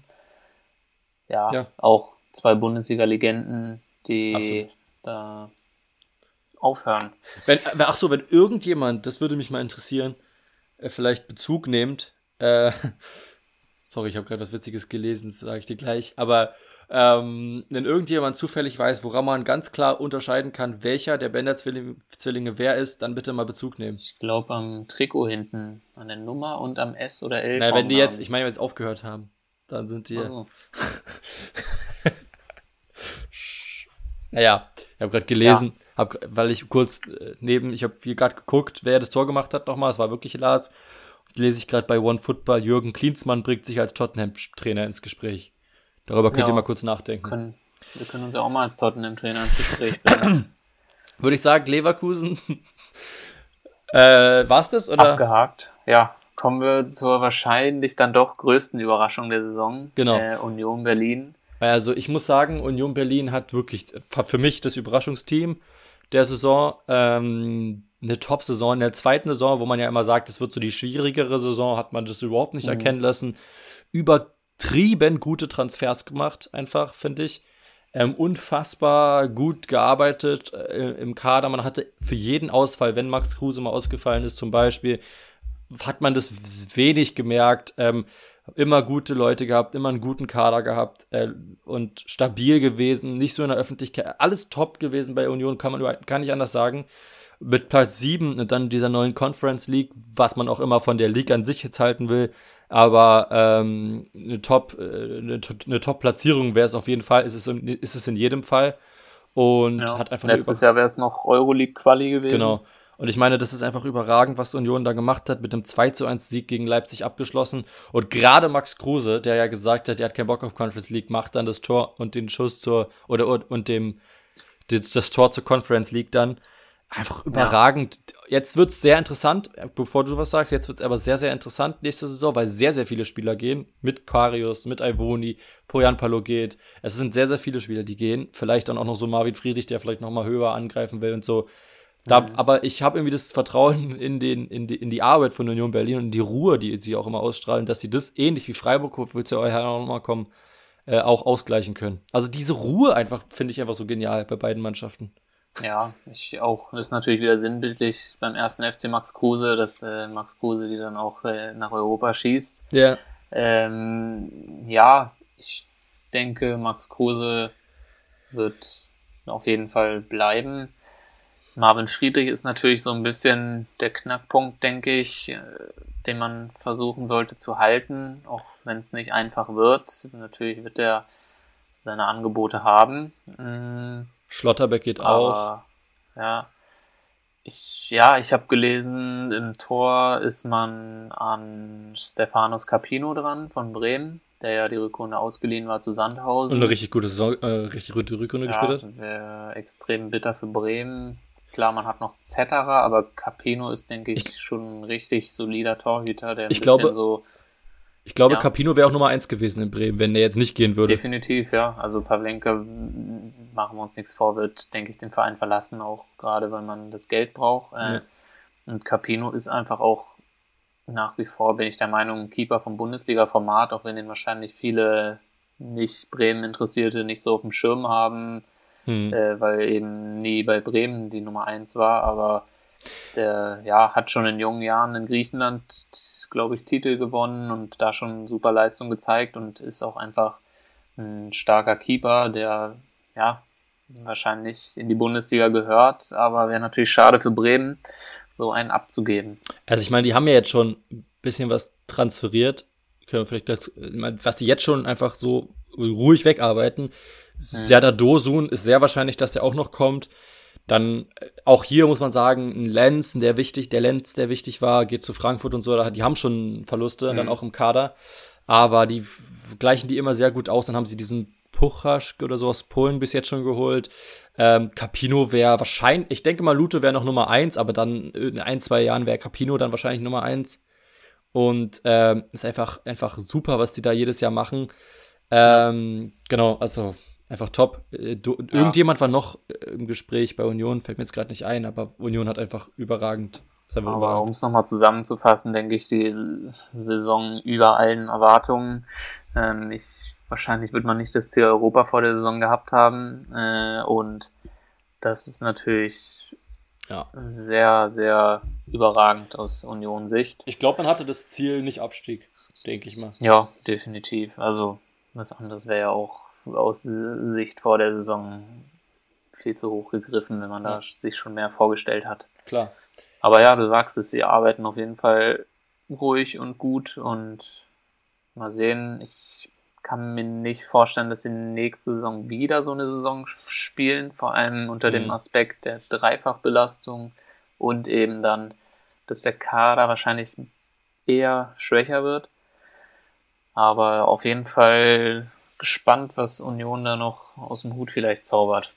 Ja, ja. auch zwei Bundesliga-Legenden, die Absolut. da aufhören. Wenn, ach so, wenn irgendjemand, das würde mich mal interessieren, äh, vielleicht Bezug nimmt, äh, sorry, ich habe gerade was Witziges gelesen, das sage ich dir gleich, aber ähm, wenn irgendjemand zufällig weiß, woran man ganz klar unterscheiden kann, welcher der Bender-Zwillinge wer ist, dann bitte mal Bezug nehmen. Ich glaube am Trikot hinten, an der Nummer und am S oder L. Naja, wenn die jetzt, ich meine, wenn sie aufgehört haben, dann sind die. Also. naja, ich habe gerade gelesen, ja. hab, weil ich kurz äh, neben, ich habe hier gerade geguckt, wer das Tor gemacht hat nochmal, es war wirklich Lars. Lese ich gerade bei One Football, Jürgen Klinsmann bringt sich als Tottenham-Trainer ins Gespräch. Darüber könnt ja, ihr mal kurz nachdenken. Können, wir können uns ja auch mal als Tottenham-Trainer ins Gespräch bringen. Würde ich sagen, Leverkusen. äh, war's das? Oder? Abgehakt. Ja, kommen wir zur wahrscheinlich dann doch größten Überraschung der Saison. Genau. Äh, Union Berlin. Also ich muss sagen, Union Berlin hat wirklich für mich das Überraschungsteam der Saison. Ähm, eine Top-Saison. In der zweiten Saison, wo man ja immer sagt, es wird so die schwierigere Saison, hat man das überhaupt nicht mhm. erkennen lassen. Über übertrieben gute Transfers gemacht, einfach, finde ich. Ähm, unfassbar gut gearbeitet äh, im Kader. Man hatte für jeden Ausfall, wenn Max Kruse mal ausgefallen ist, zum Beispiel, hat man das wenig gemerkt. Ähm, immer gute Leute gehabt, immer einen guten Kader gehabt äh, und stabil gewesen, nicht so in der Öffentlichkeit. Alles top gewesen bei Union, kann man gar nicht anders sagen. Mit Platz 7 und dann dieser neuen Conference League, was man auch immer von der League an sich jetzt halten will, aber ähm, eine Top, äh, eine, eine Top-Platzierung wäre es auf jeden Fall, ist es, in, ist es in jedem Fall. Und ja, hat einfach Letztes Jahr wäre es noch Euroleague-Quali gewesen. Genau. Und ich meine, das ist einfach überragend, was Union da gemacht hat, mit dem 2 zu 1 Sieg gegen Leipzig abgeschlossen. Und gerade Max Kruse, der ja gesagt hat, er hat keinen Bock auf Conference League, macht dann das Tor und den Schuss zur, oder, und dem, das, das Tor zur Conference League dann. Einfach überragend. Ja. Jetzt wird es sehr interessant, bevor du was sagst, jetzt wird es aber sehr, sehr interessant nächste Saison, weil sehr, sehr viele Spieler gehen. Mit Karius, mit Ivoni, Poyan Palo geht. Es sind sehr, sehr viele Spieler, die gehen. Vielleicht dann auch noch so Marvin Friedrich, der vielleicht noch mal höher angreifen will und so. Da, mhm. Aber ich habe irgendwie das Vertrauen in, den, in, die, in die Arbeit von Union Berlin und in die Ruhe, die sie auch immer ausstrahlen, dass sie das ähnlich wie Freiburg, wo wir zu euch noch mal kommen, äh, auch ausgleichen können. Also diese Ruhe einfach finde ich einfach so genial bei beiden Mannschaften. Ja, ich auch. Das ist natürlich wieder sinnbildlich beim ersten FC Max Kruse, dass äh, Max Kruse die dann auch äh, nach Europa schießt. Ja. Ähm, ja, ich denke, Max Kruse wird auf jeden Fall bleiben. Marvin Friedrich ist natürlich so ein bisschen der Knackpunkt, denke ich, äh, den man versuchen sollte zu halten, auch wenn es nicht einfach wird. Natürlich wird er seine Angebote haben. Schlotterbeck geht auch. Ja. Ich, ja, ich habe gelesen, im Tor ist man an Stefanos Capino dran von Bremen, der ja die Rückrunde ausgeliehen war zu Sandhausen. Und eine richtig gute Saison, äh, richtig gute Rückrunde ja, gespielt hat. Extrem bitter für Bremen. Klar, man hat noch Zetterer, aber Capino ist, denke ich, schon ein richtig solider Torhüter, der ein ich bisschen glaube, so ich glaube, ja. Capino wäre auch Nummer eins gewesen in Bremen, wenn der jetzt nicht gehen würde. Definitiv, ja. Also Pavlenka, machen wir uns nichts vor, wird, denke ich, den Verein verlassen, auch gerade weil man das Geld braucht. Äh, ja. Und Capino ist einfach auch nach wie vor, bin ich der Meinung, ein Keeper vom Bundesliga-Format, auch wenn den wahrscheinlich viele nicht Bremen-Interessierte nicht so auf dem Schirm haben, hm. äh, weil eben nie bei Bremen die Nummer eins war. Aber der ja, hat schon in jungen Jahren in Griechenland, glaube ich, Titel gewonnen und da schon super Leistung gezeigt und ist auch einfach ein starker Keeper, der ja wahrscheinlich in die Bundesliga gehört, aber wäre natürlich schade für Bremen, so einen abzugeben. Also ich meine, die haben ja jetzt schon ein bisschen was transferiert, können wir vielleicht ganz, was die jetzt schon einfach so ruhig wegarbeiten. Mhm. Serdar Dosun ist sehr wahrscheinlich, dass der auch noch kommt. Dann äh, auch hier muss man sagen, ein Lenz, der wichtig, der Lenz, der wichtig war, geht zu Frankfurt und so, die haben schon Verluste, mhm. dann auch im Kader. Aber die gleichen die immer sehr gut aus. Dann haben sie diesen Puchasch oder so aus Polen bis jetzt schon geholt. Ähm, Capino wäre wahrscheinlich, ich denke mal, Lute wäre noch Nummer eins, aber dann in ein, zwei Jahren wäre Capino dann wahrscheinlich Nummer eins. Und ähm, ist einfach, einfach super, was die da jedes Jahr machen. Ähm, genau, also einfach top. Äh, du, ja. Irgendjemand war noch äh, im Gespräch bei Union, fällt mir jetzt gerade nicht ein, aber Union hat einfach überragend. Aber um es nochmal zusammenzufassen, denke ich, die Saison über allen Erwartungen. Ähm, ich, wahrscheinlich wird man nicht das Ziel Europa vor der Saison gehabt haben. Äh, und das ist natürlich ja. sehr, sehr überragend aus Union-Sicht. Ich glaube, man hatte das Ziel nicht Abstieg, denke ich mal. Ja, definitiv. Also was anderes wäre ja auch aus Sicht vor der Saison viel zu hoch gegriffen, wenn man da sich schon mehr vorgestellt hat. Klar. Aber ja, du sagst es, sie arbeiten auf jeden Fall ruhig und gut und mal sehen. Ich kann mir nicht vorstellen, dass sie nächste Saison wieder so eine Saison spielen, vor allem unter mhm. dem Aspekt der Dreifachbelastung und eben dann, dass der Kader wahrscheinlich eher schwächer wird. Aber auf jeden Fall gespannt, was Union da noch aus dem Hut vielleicht zaubert.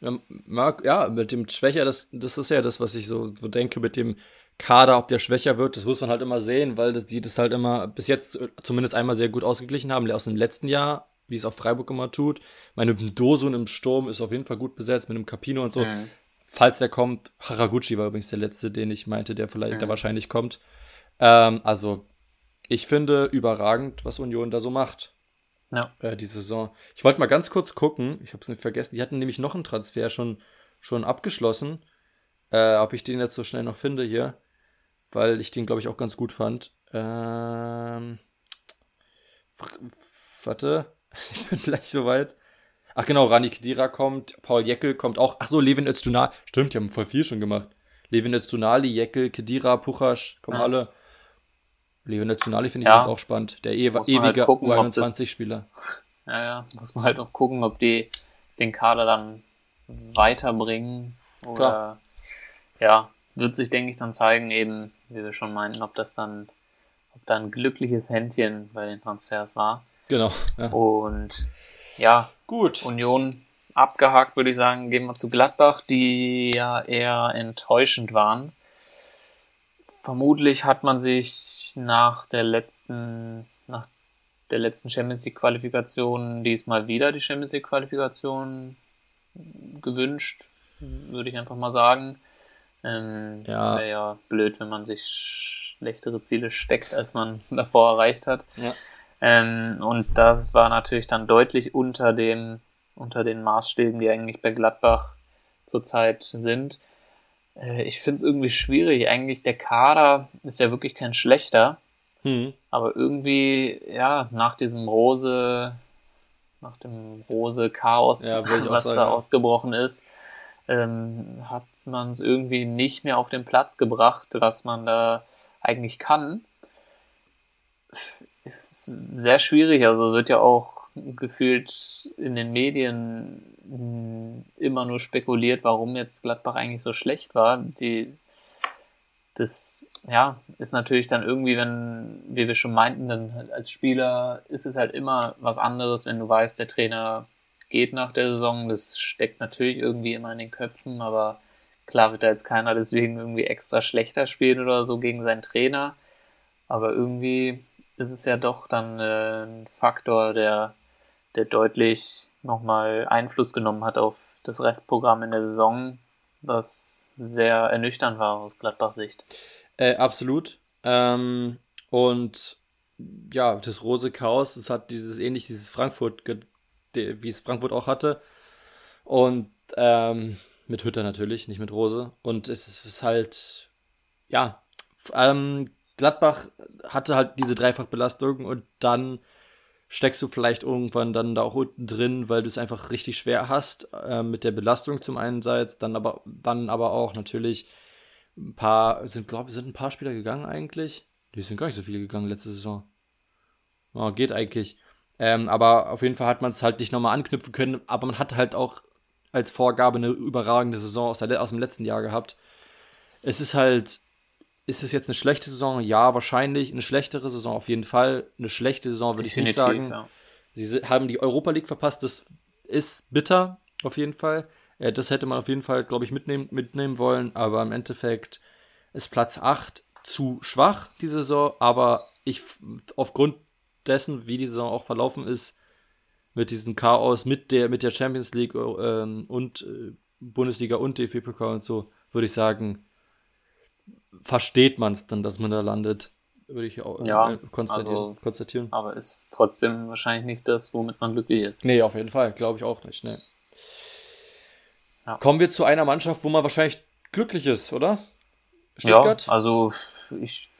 Ja, Marc, ja, mit dem Schwächer, das, das ist ja das, was ich so, so denke, mit dem Kader, ob der schwächer wird, das muss man halt immer sehen, weil das, die das halt immer bis jetzt zumindest einmal sehr gut ausgeglichen haben, aus dem letzten Jahr, wie es auch Freiburg immer tut. Meine Dosun im Sturm ist auf jeden Fall gut besetzt mit dem Capino und so. Mhm. Falls der kommt, Haraguchi war übrigens der letzte, den ich meinte, der vielleicht, mhm. der wahrscheinlich kommt. Ähm, also, ich finde überragend, was Union da so macht ja. äh, die Saison. Ich wollte mal ganz kurz gucken, ich habe es nicht vergessen, die hatten nämlich noch einen Transfer schon, schon abgeschlossen. Äh, ob ich den jetzt so schnell noch finde hier, weil ich den, glaube ich, auch ganz gut fand. Ähm, warte, ich bin gleich soweit. Ach genau, Rani Kedira kommt, Paul Jeckel kommt auch. Ach so, Levin Öztunali. Stimmt, die haben voll viel schon gemacht. Levin Öztunali, Jeckel, Kedira, Puchasch, kommen ja. alle. Leo Nationali finde ich ja. auch spannend. Der ew ewige halt U21-Spieler. Ja, ja, muss man halt auch gucken, ob die den Kader dann weiterbringen. Oder Klar. ja, wird sich, denke ich, dann zeigen, eben, wie wir schon meinten, ob das dann, ob da ein glückliches Händchen bei den Transfers war. Genau. Ja. Und ja, gut. Union abgehakt, würde ich sagen, gehen wir zu Gladbach, die ja eher enttäuschend waren. Vermutlich hat man sich nach der letzten, nach der letzten Champions League Qualifikation diesmal wieder die Champions League Qualifikation gewünscht, würde ich einfach mal sagen. Ähm, ja. Wäre ja blöd, wenn man sich schlechtere Ziele steckt, als man davor erreicht hat. Ja. Ähm, und das war natürlich dann deutlich unter dem, unter den Maßstäben, die eigentlich bei Gladbach zurzeit sind. Äh, ich finde es irgendwie schwierig. Eigentlich der Kader ist ja wirklich kein schlechter. Hm. Aber irgendwie, ja, nach diesem Rose, nach dem Rose-Chaos, ja, was sagen, da ausgebrochen ist, ähm, hat man es irgendwie nicht mehr auf den Platz gebracht, was man da eigentlich kann. Ist sehr schwierig. Also wird ja auch gefühlt in den Medien hm, immer nur spekuliert, warum jetzt Gladbach eigentlich so schlecht war. Die, das ja, ist natürlich dann irgendwie, wenn, wie wir schon meinten, dann als Spieler ist es halt immer was anderes, wenn du weißt, der Trainer geht nach der Saison. Das steckt natürlich irgendwie immer in den Köpfen, aber klar wird da jetzt keiner deswegen irgendwie extra schlechter spielen oder so gegen seinen Trainer. Aber irgendwie ist es ja doch dann äh, ein Faktor, der der deutlich nochmal Einfluss genommen hat auf das Restprogramm in der Saison, was sehr ernüchternd war aus Gladbachs Sicht. Äh, absolut. Ähm, und ja, das Rose Chaos, es hat dieses ähnlich, dieses Frankfurt, wie es Frankfurt auch hatte. Und ähm, Mit Hütter natürlich, nicht mit Rose. Und es ist halt, ja, ähm, Gladbach hatte halt diese Dreifachbelastung und dann steckst du vielleicht irgendwann dann da auch unten drin, weil du es einfach richtig schwer hast äh, mit der Belastung zum einerseits, dann aber dann aber auch natürlich ein paar sind glaube sind ein paar Spieler gegangen eigentlich. Die sind gar nicht so viele gegangen letzte Saison. Oh, geht eigentlich. Ähm, aber auf jeden Fall hat man es halt nicht nochmal anknüpfen können, aber man hat halt auch als Vorgabe eine überragende Saison aus, der, aus dem letzten Jahr gehabt. Es ist halt ist es jetzt eine schlechte Saison? Ja, wahrscheinlich. Eine schlechtere Saison auf jeden Fall. Eine schlechte Saison würde ich nicht sagen. Ja. Sie haben die Europa League verpasst. Das ist bitter, auf jeden Fall. Äh, das hätte man auf jeden Fall, glaube ich, mitnehmen, mitnehmen wollen. Aber im Endeffekt ist Platz 8 zu schwach, die Saison. Aber ich, aufgrund dessen, wie die Saison auch verlaufen ist, mit diesem Chaos, mit der, mit der Champions League äh, und äh, Bundesliga und DFB-Pokal und so, würde ich sagen, versteht man es dann, dass man da landet. Würde ich auch ja, konstatieren, also, konstatieren. Aber ist trotzdem wahrscheinlich nicht das, womit man glücklich ist. Nee, auf jeden Fall. Glaube ich auch nicht. Nee. Ja. Kommen wir zu einer Mannschaft, wo man wahrscheinlich glücklich ist, oder? Stuttgart? Ja, also ich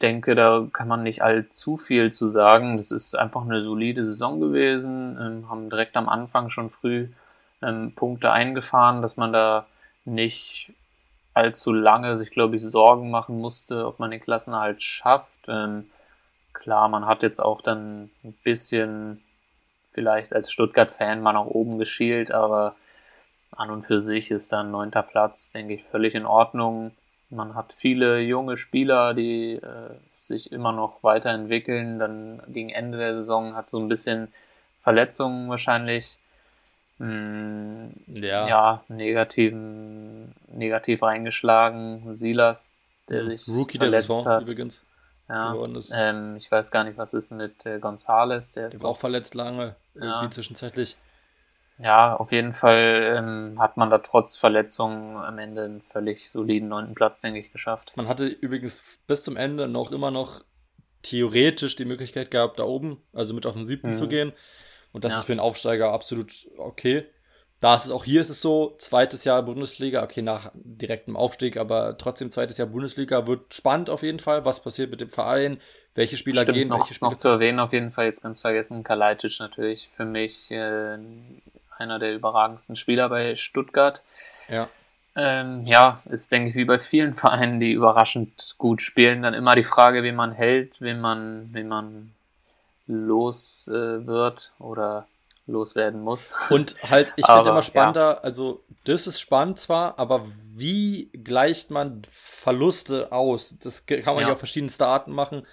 denke, da kann man nicht allzu viel zu sagen. Das ist einfach eine solide Saison gewesen. Ähm, haben direkt am Anfang schon früh ähm, Punkte eingefahren, dass man da nicht allzu lange sich, glaube ich, Sorgen machen musste, ob man den Klassenerhalt schafft. Ähm, klar, man hat jetzt auch dann ein bisschen vielleicht als Stuttgart-Fan mal nach oben geschielt, aber an und für sich ist dann neunter Platz, denke ich, völlig in Ordnung. Man hat viele junge Spieler, die äh, sich immer noch weiterentwickeln. Dann gegen Ende der Saison hat so ein bisschen Verletzungen wahrscheinlich mh, ja. ja, negativen, negativ reingeschlagen. Silas, der sich Rookie der Saison hat. übrigens. Ja, ähm, ich weiß gar nicht, was ist mit äh, Gonzales. Der, der ist auch verletzt lange, irgendwie ja. zwischenzeitlich. Ja, auf jeden Fall ähm, hat man da trotz Verletzungen am Ende einen völlig soliden neunten Platz, denke ich, geschafft. Man hatte übrigens bis zum Ende noch immer noch theoretisch die Möglichkeit gehabt, da oben, also mit auf den siebten mhm. zu gehen. Und das ja. ist für einen Aufsteiger absolut okay. Da ist es auch hier ist es so, zweites Jahr Bundesliga, okay, nach direktem Aufstieg, aber trotzdem zweites Jahr Bundesliga wird spannend auf jeden Fall. Was passiert mit dem Verein? Welche Spieler Stimmt, gehen? Noch, welche Spieler noch zu erwähnen, auf jeden Fall jetzt ganz vergessen, Kalajdzic natürlich für mich äh, einer der überragendsten Spieler bei Stuttgart. Ja. Ähm, ja, ist, denke ich, wie bei vielen Vereinen, die überraschend gut spielen, dann immer die Frage, wen man hält, wen man, wen man los äh, wird oder loswerden muss. Und halt, ich finde immer spannender, ja. also das ist spannend zwar, aber wie gleicht man Verluste aus? Das kann man ja, ja auf verschiedenste Arten machen.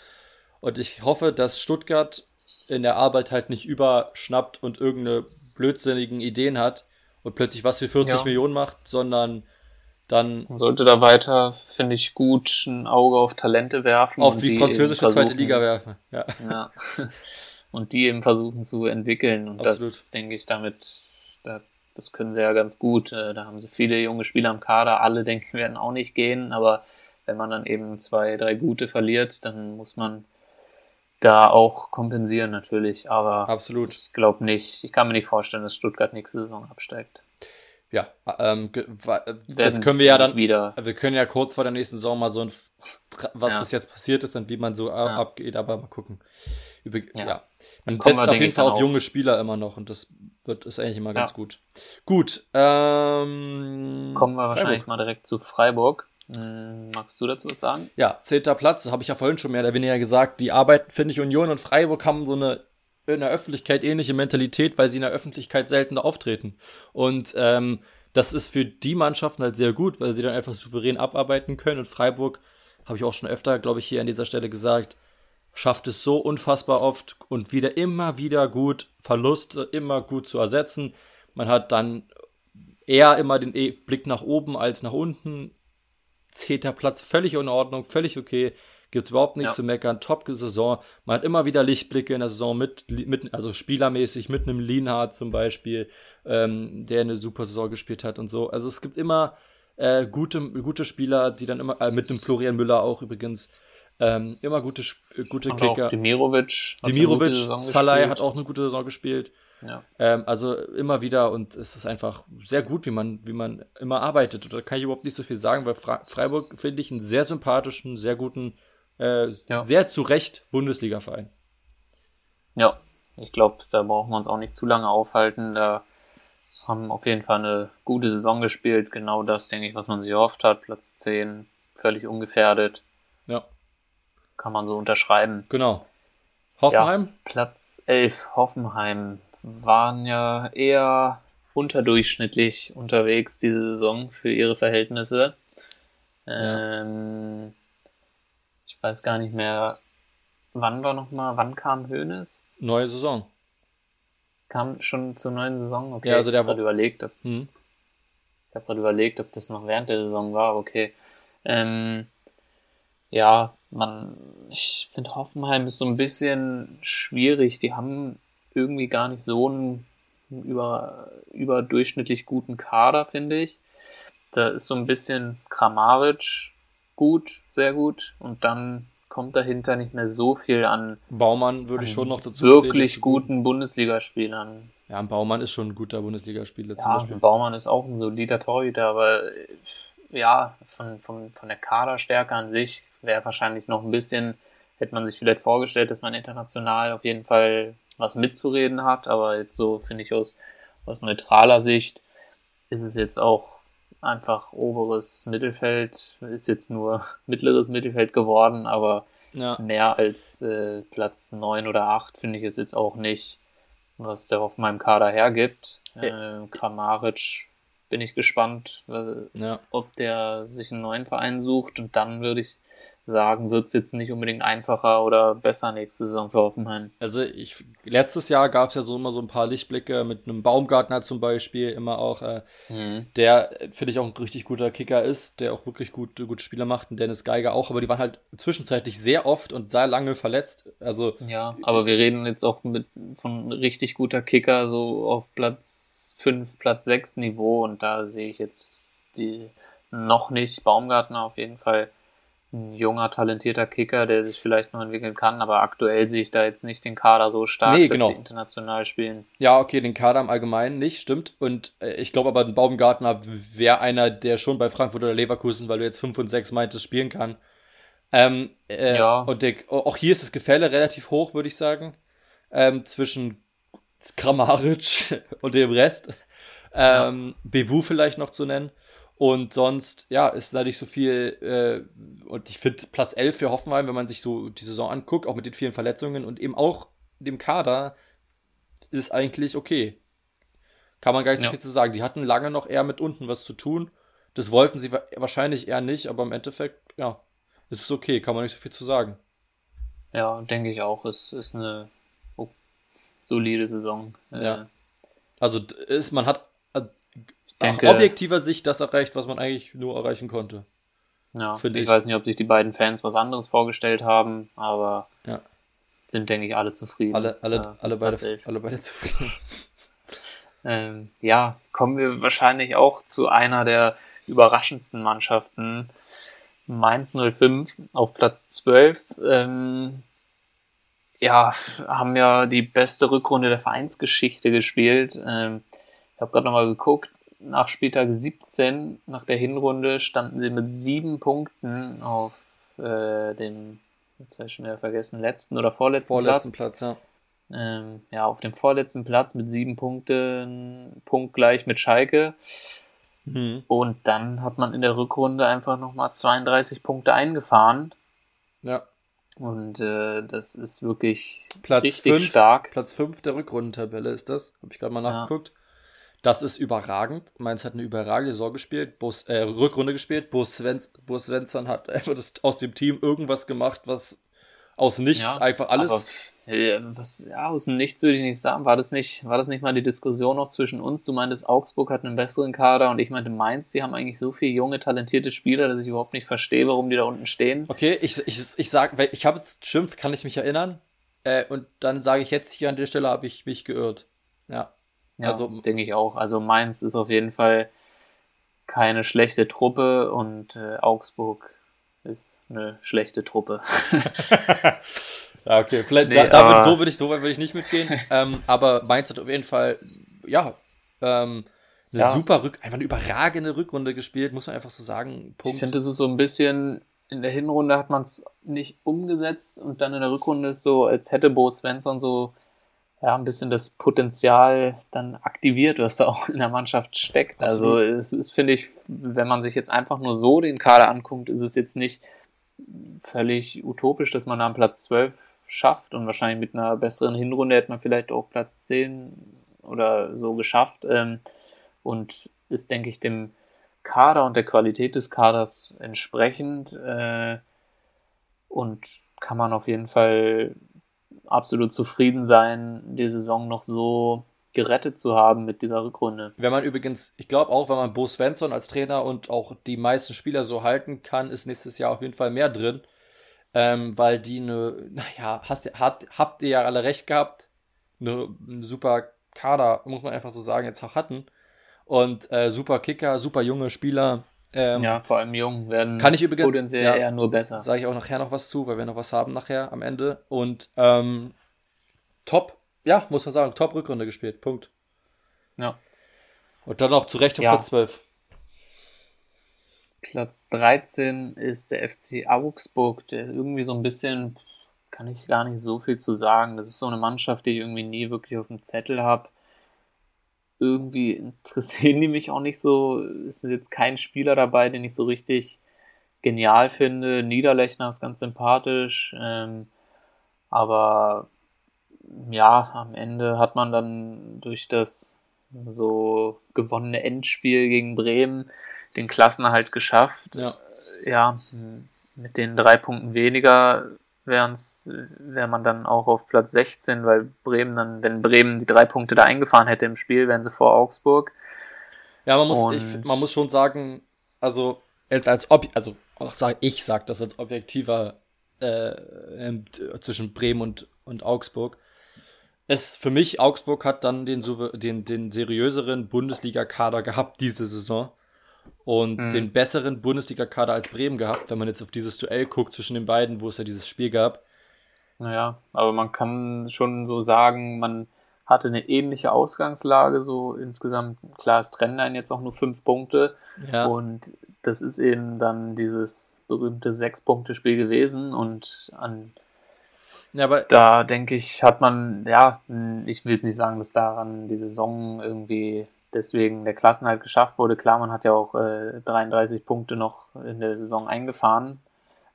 Und ich hoffe, dass Stuttgart in der Arbeit halt nicht überschnappt und irgendeine blödsinnigen Ideen hat und plötzlich was für 40 ja. Millionen macht, sondern dann. Man sollte da weiter, finde ich, gut ein Auge auf Talente werfen. Auf die französische zweite Liga werfen. Ja. ja. Und die eben versuchen zu entwickeln. Und Absolut. das, denke ich, damit, da, das können sie ja ganz gut. Äh, da haben sie viele junge Spieler am Kader. Alle, denken, werden auch nicht gehen. Aber wenn man dann eben zwei, drei gute verliert, dann muss man da auch kompensieren natürlich. Aber Absolut. ich glaube nicht, ich kann mir nicht vorstellen, dass Stuttgart nächste Saison absteigt. Ja, ähm, das können wir ja dann wieder. Wir können ja kurz vor der nächsten Saison mal so ein, was ja. bis jetzt passiert ist und wie man so ja. abgeht, aber mal gucken. Über, ja. ja. Man Kommen setzt auf jeden Fall auf junge Spieler immer noch und das wird, ist eigentlich immer ganz gut. Gut, ähm, Kommen wir Freiburg. wahrscheinlich mal direkt zu Freiburg. Hm, magst du dazu was sagen? Ja, zehnter Platz, das habe ich ja vorhin schon mehr oder weniger gesagt. Die Arbeit, finde ich, Union und Freiburg haben so eine in der Öffentlichkeit ähnliche Mentalität, weil sie in der Öffentlichkeit seltener auftreten. Und ähm, das ist für die Mannschaften halt sehr gut, weil sie dann einfach souverän abarbeiten können. Und Freiburg, habe ich auch schon öfter, glaube ich, hier an dieser Stelle gesagt, schafft es so unfassbar oft und wieder immer wieder gut, Verluste immer gut zu ersetzen. Man hat dann eher immer den e- Blick nach oben als nach unten. Zehnter Platz, völlig in Ordnung, völlig okay. Gibt es überhaupt nichts ja. zu meckern. Top-Saison. Man hat immer wieder Lichtblicke in der Saison mit, mit also spielermäßig mit einem Lienhardt zum Beispiel, ähm, der eine super Saison gespielt hat und so. Also es gibt immer äh, gute, gute Spieler, die dann immer, äh, mit dem Florian Müller auch übrigens, ähm, immer gute, gute und Kicker. Auch Demirovic. Demirovic, Salai hat auch eine gute Saison gespielt. Ja. Ähm, also immer wieder und es ist einfach sehr gut, wie man, wie man immer arbeitet. Da kann ich überhaupt nicht so viel sagen, weil Freiburg finde ich einen sehr sympathischen, sehr guten, äh, ja. sehr zu Recht Bundesliga-Verein. Ja, ich glaube, da brauchen wir uns auch nicht zu lange aufhalten. Da haben auf jeden Fall eine gute Saison gespielt. Genau das, denke ich, was man sich erhofft hat. Platz 10, völlig ungefährdet. Ja. Kann man so unterschreiben. Genau. Hoffenheim? Ja, Platz 11, Hoffenheim, waren ja eher unterdurchschnittlich unterwegs diese Saison für ihre Verhältnisse. Ja. Ähm, ich weiß gar nicht mehr, wann war nochmal, wann kam Hoeneß? Neue Saison. Kam schon zur neuen Saison? Okay, ja, also der ich habe überlegt, ob, hm. ich habe gerade überlegt, ob das noch während der Saison war. Okay. Ähm, ja, man, ich finde Hoffenheim ist so ein bisschen schwierig. Die haben irgendwie gar nicht so einen über, überdurchschnittlich guten Kader, finde ich. Da ist so ein bisschen Kramaric gut, sehr gut. Und dann kommt dahinter nicht mehr so viel an. Baumann würde ich schon noch dazu Wirklich zählen, guten Bundesligaspielern. Ja, ein Baumann ist schon ein guter Bundesligaspieler. Ja, ein Baumann ist auch ein solider Torhüter, aber ja, von, von, von der Kaderstärke an sich wäre wahrscheinlich noch ein bisschen, hätte man sich vielleicht vorgestellt, dass man international auf jeden Fall was mitzureden hat, aber jetzt so finde ich aus, aus neutraler Sicht ist es jetzt auch einfach oberes Mittelfeld, ist jetzt nur mittleres Mittelfeld geworden, aber ja. mehr als äh, Platz 9 oder 8 finde ich es jetzt auch nicht, was der auf meinem Kader hergibt. Äh, Kramaric bin ich gespannt, ja. ob der sich einen neuen Verein sucht und dann würde ich sagen, wird es jetzt nicht unbedingt einfacher oder besser nächste Saison für Hoffenheim. Also ich, letztes Jahr gab es ja so immer so ein paar Lichtblicke mit einem Baumgartner zum Beispiel, immer auch, äh, mhm. der finde ich auch ein richtig guter Kicker ist, der auch wirklich gut, gute Spiele macht und Dennis Geiger auch, aber die waren halt zwischenzeitlich sehr oft und sehr lange verletzt. Also ja, aber wir reden jetzt auch mit von richtig guter Kicker so auf Platz 5, Platz 6 Niveau und da sehe ich jetzt die noch nicht Baumgartner auf jeden Fall ein junger, talentierter Kicker, der sich vielleicht noch entwickeln kann, aber aktuell sehe ich da jetzt nicht den Kader so stark, nee, genau. dass sie international spielen. Ja, okay, den Kader im Allgemeinen nicht, stimmt. Und äh, ich glaube aber, ein Baumgartner wäre einer, der schon bei Frankfurt oder Leverkusen, weil du jetzt 5 und 6 meintest, spielen kann. Ähm, äh, ja. Und der, auch hier ist das Gefälle relativ hoch, würde ich sagen, ähm, zwischen Kramaric und dem Rest. Ähm, ja. Bebu vielleicht noch zu nennen. Und sonst, ja, ist da nicht so viel. Äh, und ich finde Platz 11 für Hoffenheim, wenn man sich so die Saison anguckt, auch mit den vielen Verletzungen und eben auch dem Kader, ist eigentlich okay. Kann man gar nicht so viel zu sagen. Die hatten lange noch eher mit unten was zu tun. Das wollten sie wahrscheinlich eher nicht, aber im Endeffekt, ja, ist es okay. Kann man nicht so viel zu sagen. Ja, denke ich auch. Es ist eine solide Saison. Ja. Äh, also ist, man hat denke, Nach objektiver Sicht das erreicht, was man eigentlich nur erreichen konnte. Ja, ich, ich, weiß nicht, ob sich die beiden Fans was anderes vorgestellt haben, aber ja. sind, denke ich, alle zufrieden. Alle, alle, äh, alle, beide, alle beide zufrieden. ähm, ja, kommen wir wahrscheinlich auch zu einer der überraschendsten Mannschaften. Mainz 05 auf Platz 12. Ähm, ja, haben ja die beste Rückrunde der Vereinsgeschichte gespielt. Ähm, ich habe gerade nochmal geguckt nach Spieltag 17, nach der Hinrunde, standen sie mit sieben Punkten auf äh, dem, jetzt habe ich schon wieder vergessen, letzten oder vorletzten, vorletzten Platz. Platz ja. Ähm, ja, auf dem vorletzten Platz mit sieben Punkten, punktgleich mit Schalke. Mhm. Und dann hat man in der Rückrunde einfach nochmal 32 Punkte eingefahren. Ja. Und äh, das ist wirklich Platz richtig fünf, stark. Platz 5 der Rückrundentabelle ist das. Habe ich gerade mal nachgeguckt. Ja. Das ist überragend. Mainz hat eine überragende Saison gespielt, Bus, äh, Rückrunde gespielt. Bus, Svens, Bus Svensson hat einfach das, aus dem Team irgendwas gemacht, was aus nichts ja, einfach alles. Aber, äh, was, ja, aus Nichts würde ich nicht sagen. War das nicht, war das nicht mal die Diskussion noch zwischen uns? Du meintest, Augsburg hat einen besseren Kader und ich meinte, Mainz, die haben eigentlich so viele junge, talentierte Spieler, dass ich überhaupt nicht verstehe, warum die da unten stehen. Okay, ich, ich, ich sag, ich habe stimmt, kann ich mich erinnern. Äh, und dann sage ich jetzt hier an der Stelle, habe ich mich geirrt. Ja. Ja, also, denke ich auch. Also Mainz ist auf jeden Fall keine schlechte Truppe und äh, Augsburg ist eine schlechte Truppe. Ja, okay, vielleicht nee, da, da würd, so würde ich, so würde ich nicht mitgehen. ähm, aber Mainz hat auf jeden Fall, ja, ähm, eine ja. super Rück, einfach eine überragende Rückrunde gespielt, muss man einfach so sagen. Punkt. Ich finde, es ist so ein bisschen, in der Hinrunde hat man es nicht umgesetzt und dann in der Rückrunde ist so, als hätte Bo Svensson so ja, ein bisschen das Potenzial dann aktiviert, was da auch in der Mannschaft steckt. Also Absolut. Also es ist, finde ich, wenn man sich jetzt einfach nur so den Kader anguckt, ist es jetzt nicht völlig utopisch, dass man da am Platz 12 schafft und wahrscheinlich mit einer besseren Hinrunde hätte man vielleicht auch Platz 10 oder so geschafft ähm, und ist, denke ich, dem Kader und der Qualität des Kaders entsprechend äh, und kann man auf jeden Fall absolut zufrieden sein, die Saison noch so gerettet zu haben mit dieser Rückrunde. Wenn man übrigens, ich glaube auch, wenn man Bo Svensson als Trainer und auch die meisten Spieler so halten kann, ist nächstes Jahr auf jeden Fall mehr drin. Ähm, weil die eine, naja, hast, habt, habt ihr ja alle recht gehabt, eine super Kader, muss man einfach so sagen, jetzt auch hatten. Und äh, super Kicker, super junge Spieler, ähm, ja, vor allem jung werden kann ich übrigens, potenziell ja, eher nur besser. Sage ich auch nachher noch was zu, weil wir noch was haben nachher am Ende. Und ähm, top, ja, muss man sagen, top Rückrunde gespielt. Punkt. Ja. Und dann auch zu Recht auf ja. Platz 12. Platz 13 ist der FC Augsburg, der irgendwie so ein bisschen, kann ich gar nicht so viel zu sagen. Das ist so eine Mannschaft, die ich irgendwie nie wirklich auf dem Zettel habe irgendwie interessieren die mich auch nicht so. Es ist jetzt kein Spieler dabei, den ich so richtig genial finde. Niederlechner ist ganz sympathisch. Ähm, aber ja, am Ende hat man dann durch das so gewonnene Endspiel gegen Bremen den Klassenerhalt geschafft. Ja. ja, mit den drei Punkten weniger wäre man dann auch auf Platz 16, weil Bremen dann, wenn Bremen die drei Punkte da eingefahren hätte im Spiel, wären sie vor Augsburg. Ja, man muss, ich, man muss schon sagen, also als, als ob, also sag, ich sage das als objektiver äh, zwischen Bremen und, und Augsburg. Es für mich, Augsburg hat dann den, den, den seriöseren Bundesliga-Kader gehabt diese Saison und mhm. den besseren Bundesliga-Kader als Bremen gehabt, wenn man jetzt auf dieses Duell guckt zwischen den beiden, wo es ja dieses Spiel gab. Naja, aber man kann schon so sagen, man hatte eine ähnliche Ausgangslage, so insgesamt. Klar, es trennen einen jetzt auch nur fünf Punkte. Ja. Und das ist eben dann dieses berühmte Sechs-Punkte-Spiel gewesen. Und an ja, aber da denke ich, hat man, ja, ich will nicht sagen, dass daran die Saison irgendwie deswegen der Klassenhalt geschafft wurde. Klar, man hat ja auch äh, 33 Punkte noch in der Saison eingefahren.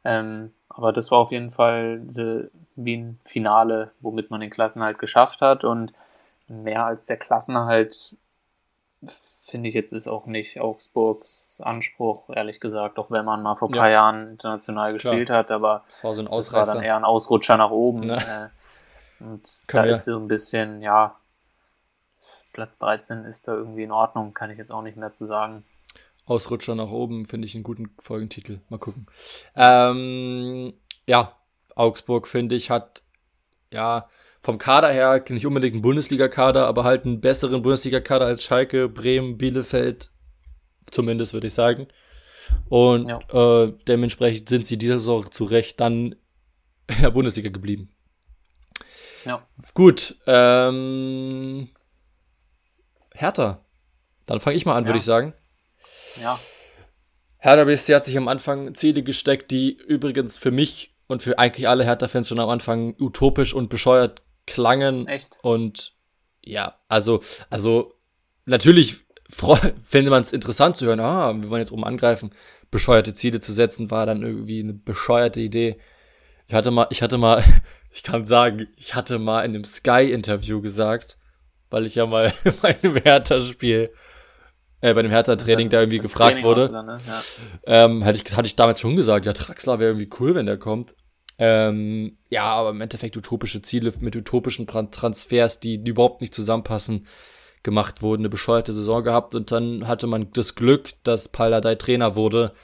Ähm, aber das war auf jeden Fall de, wie ein Finale, womit man den Klassenhalt geschafft hat. Und mehr als der Klassenerhalt finde ich jetzt ist auch nicht Augsburgs Anspruch, ehrlich gesagt, auch wenn man mal vor ein paar ja. Jahren international gespielt Klar. hat, aber das war, so ein das war dann eher ein Ausrutscher nach oben. Ne? Äh, und Kann da ja. ist so ein bisschen, ja, Platz 13 ist da irgendwie in Ordnung, kann ich jetzt auch nicht mehr zu sagen. Ausrutscher nach oben finde ich einen guten Folgentitel. Mal gucken. Ähm, ja, Augsburg finde ich hat ja vom Kader her nicht unbedingt einen Bundesliga-Kader, aber halt einen besseren Bundesliga-Kader als Schalke, Bremen, Bielefeld, zumindest würde ich sagen. Und ja. äh, dementsprechend sind sie dieser Saison zu Recht dann in der Bundesliga geblieben. Ja. Gut, ähm, Hertha. Dann fange ich mal an, ja. würde ich sagen. Ja. Hertha BSC hat sich am Anfang Ziele gesteckt, die übrigens für mich und für eigentlich alle Hertha-Fans schon am Anfang utopisch und bescheuert klangen. Echt? Und ja, also, also natürlich fände man es interessant zu hören, ah, wir wollen jetzt oben angreifen. Bescheuerte Ziele zu setzen, war dann irgendwie eine bescheuerte Idee. Ich hatte mal, ich hatte mal, ich kann sagen, ich hatte mal in einem Sky-Interview gesagt, weil ich ja mal bei einem Hertha-Spiel, äh, bei dem Hertha-Training da irgendwie gefragt Training wurde. Dann, ne? ja. ähm, hatte, ich, hatte ich damals schon gesagt, ja, Traxler wäre irgendwie cool, wenn der kommt. Ähm, ja, aber im Endeffekt utopische Ziele mit utopischen Transfers, die, die überhaupt nicht zusammenpassen, gemacht wurden, eine bescheuerte Saison gehabt und dann hatte man das Glück, dass Paladai Trainer wurde,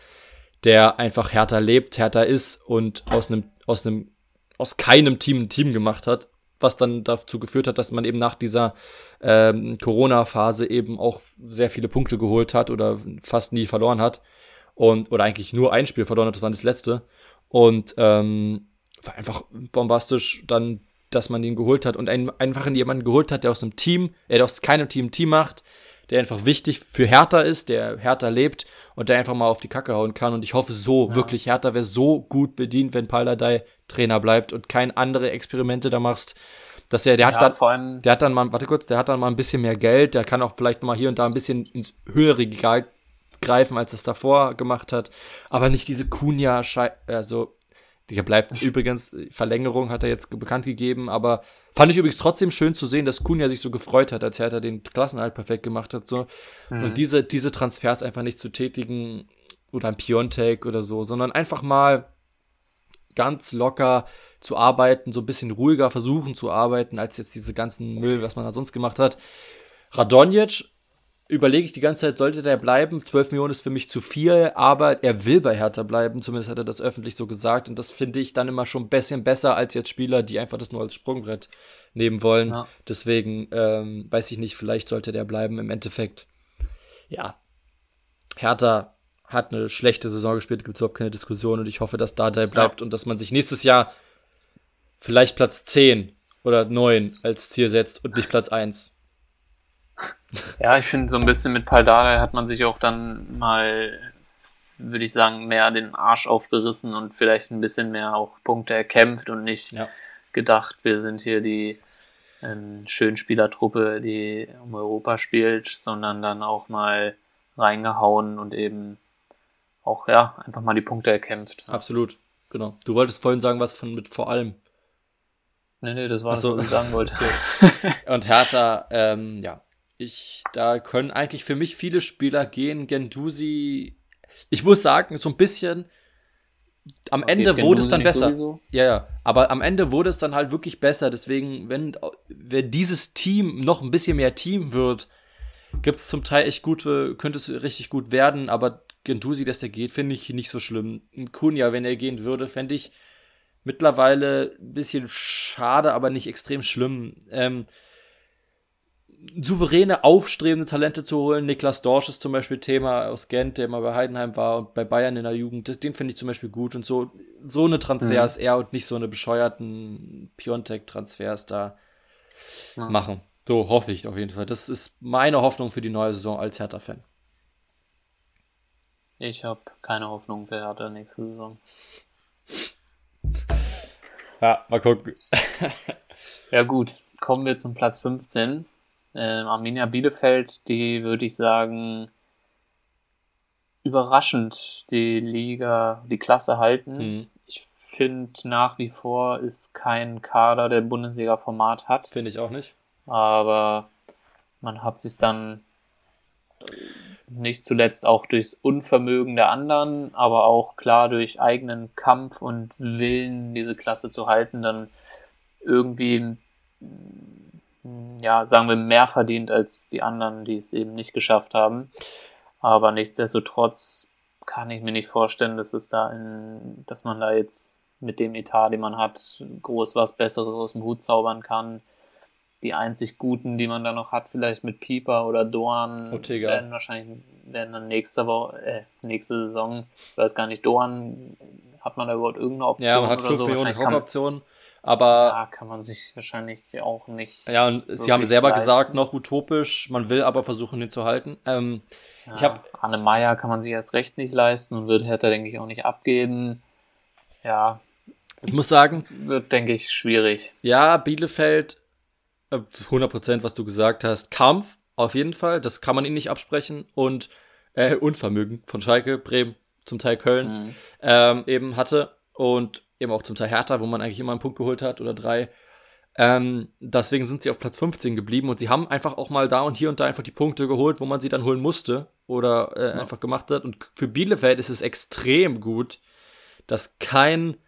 der einfach härter lebt, härter ist und aus einem, aus einem, aus keinem Team ein Team gemacht hat was dann dazu geführt hat, dass man eben nach dieser ähm, Corona-Phase eben auch sehr viele Punkte geholt hat oder fast nie verloren hat und oder eigentlich nur ein Spiel verloren hat, das war das letzte und ähm, war einfach bombastisch dann, dass man ihn geholt hat und einen, einfach jemanden geholt hat, der aus einem Team, der aus keinem Team Team macht, der einfach wichtig für Hertha ist, der Hertha lebt und der einfach mal auf die Kacke hauen kann. Und ich hoffe so, ja. wirklich, Hertha wäre so gut bedient, wenn Paldadei Trainer bleibt und kein andere Experimente da machst. Dass er, der hat ja, dann, der hat dann mal, warte kurz, der hat dann mal ein bisschen mehr Geld, der kann auch vielleicht mal hier und da ein bisschen ins höhere Regal greifen, als es davor gemacht hat. Aber nicht diese Kunja, also der bleibt übrigens, Verlängerung hat er jetzt bekannt gegeben, aber fand ich übrigens trotzdem schön zu sehen, dass Kunja sich so gefreut hat, als er den Klassenhalt perfekt gemacht hat. So. Mhm. Und diese, diese Transfers einfach nicht zu tätigen oder ein Piontek oder so, sondern einfach mal ganz locker zu arbeiten, so ein bisschen ruhiger versuchen zu arbeiten, als jetzt diese ganzen Müll, was man da sonst gemacht hat. Radonjic überlege ich die ganze Zeit, sollte der bleiben? 12 Millionen ist für mich zu viel, aber er will bei Hertha bleiben, zumindest hat er das öffentlich so gesagt und das finde ich dann immer schon ein bisschen besser als jetzt Spieler, die einfach das nur als Sprungbrett nehmen wollen. Ja. Deswegen ähm, weiß ich nicht, vielleicht sollte der bleiben im Endeffekt. Ja, Hertha hat eine schlechte Saison gespielt, gibt es überhaupt keine Diskussion und ich hoffe, dass Dardai bleibt ja. und dass man sich nächstes Jahr vielleicht Platz 10 oder 9 als Ziel setzt und nicht Platz 1. Ja, ich finde, so ein bisschen mit Paldada hat man sich auch dann mal, würde ich sagen, mehr den Arsch aufgerissen und vielleicht ein bisschen mehr auch Punkte erkämpft und nicht ja. gedacht, wir sind hier die ähm, Schönspielertruppe, die um Europa spielt, sondern dann auch mal reingehauen und eben auch, ja, einfach mal die Punkte erkämpft. Absolut, genau. Du wolltest vorhin sagen, was von mit vor allem. Nee, nee, das war so. was ich sagen wollte. und Hertha, ähm, ja, ich, da können eigentlich für mich viele Spieler gehen. Gendusi, ich muss sagen, so ein bisschen, am okay, Ende wurde es dann besser. Sowieso. Ja, ja. Aber am Ende wurde es dann halt wirklich besser. Deswegen, wenn, wenn dieses Team noch ein bisschen mehr Team wird, gibt es zum Teil echt gute, könnte es richtig gut werden. Aber Gendusi, dass der geht, finde ich nicht so schlimm. Ein Kunja, wenn er gehen würde, fände ich mittlerweile ein bisschen schade, aber nicht extrem schlimm. Ähm, souveräne, aufstrebende Talente zu holen. Niklas Dorsch ist zum Beispiel Thema aus Gent, der mal bei Heidenheim war und bei Bayern in der Jugend. Den finde ich zum Beispiel gut. Und so, so eine Transfers mhm. eher und nicht so eine bescheuerten Piontek-Transfers da mhm. machen. So hoffe ich auf jeden Fall. Das ist meine Hoffnung für die neue Saison als Hertha-Fan. Ich habe keine Hoffnung für Hertha nächste Saison. Ja, mal gucken. ja gut, kommen wir zum Platz 15. Ähm, Arminia Bielefeld, die würde ich sagen, überraschend die Liga, die Klasse halten. Mhm. Ich finde nach wie vor ist kein Kader, der Bundesliga-Format hat. Finde ich auch nicht. Aber man hat sich dann nicht zuletzt auch durchs Unvermögen der anderen, aber auch klar durch eigenen Kampf und Willen, diese Klasse zu halten, dann irgendwie ja, sagen wir, mehr verdient als die anderen, die es eben nicht geschafft haben. Aber nichtsdestotrotz kann ich mir nicht vorstellen, dass es da in, dass man da jetzt mit dem Etat, den man hat, groß was Besseres aus dem Hut zaubern kann. Die einzig guten, die man da noch hat, vielleicht mit Pieper oder Dorn, Ortega. werden wahrscheinlich werden dann nächste Woche, äh, nächste Saison, ich weiß gar nicht, Dorn, hat man da überhaupt irgendeine Option? Ja, man hat 5 so? Millionen Kaufoptionen. Aber ja, kann man sich wahrscheinlich auch nicht. Ja, und sie haben selber leisten. gesagt, noch utopisch, man will aber versuchen, den zu halten. Ähm, ja, ich hab, Anne Meyer kann man sich erst recht nicht leisten und wird Hertha, denke ich, auch nicht abgeben. Ja. Ich muss sagen. Wird, denke ich, schwierig. Ja, Bielefeld, 100% äh, was du gesagt hast. Kampf, auf jeden Fall, das kann man ihnen nicht absprechen. Und äh, Unvermögen von Schalke, Bremen, zum Teil Köln, mhm. ähm, eben hatte. Und eben auch zum Teil härter, wo man eigentlich immer einen Punkt geholt hat oder drei. Ähm, deswegen sind sie auf Platz 15 geblieben und sie haben einfach auch mal da und hier und da einfach die Punkte geholt, wo man sie dann holen musste oder äh, ja. einfach gemacht hat. Und für Bielefeld ist es extrem gut, dass kein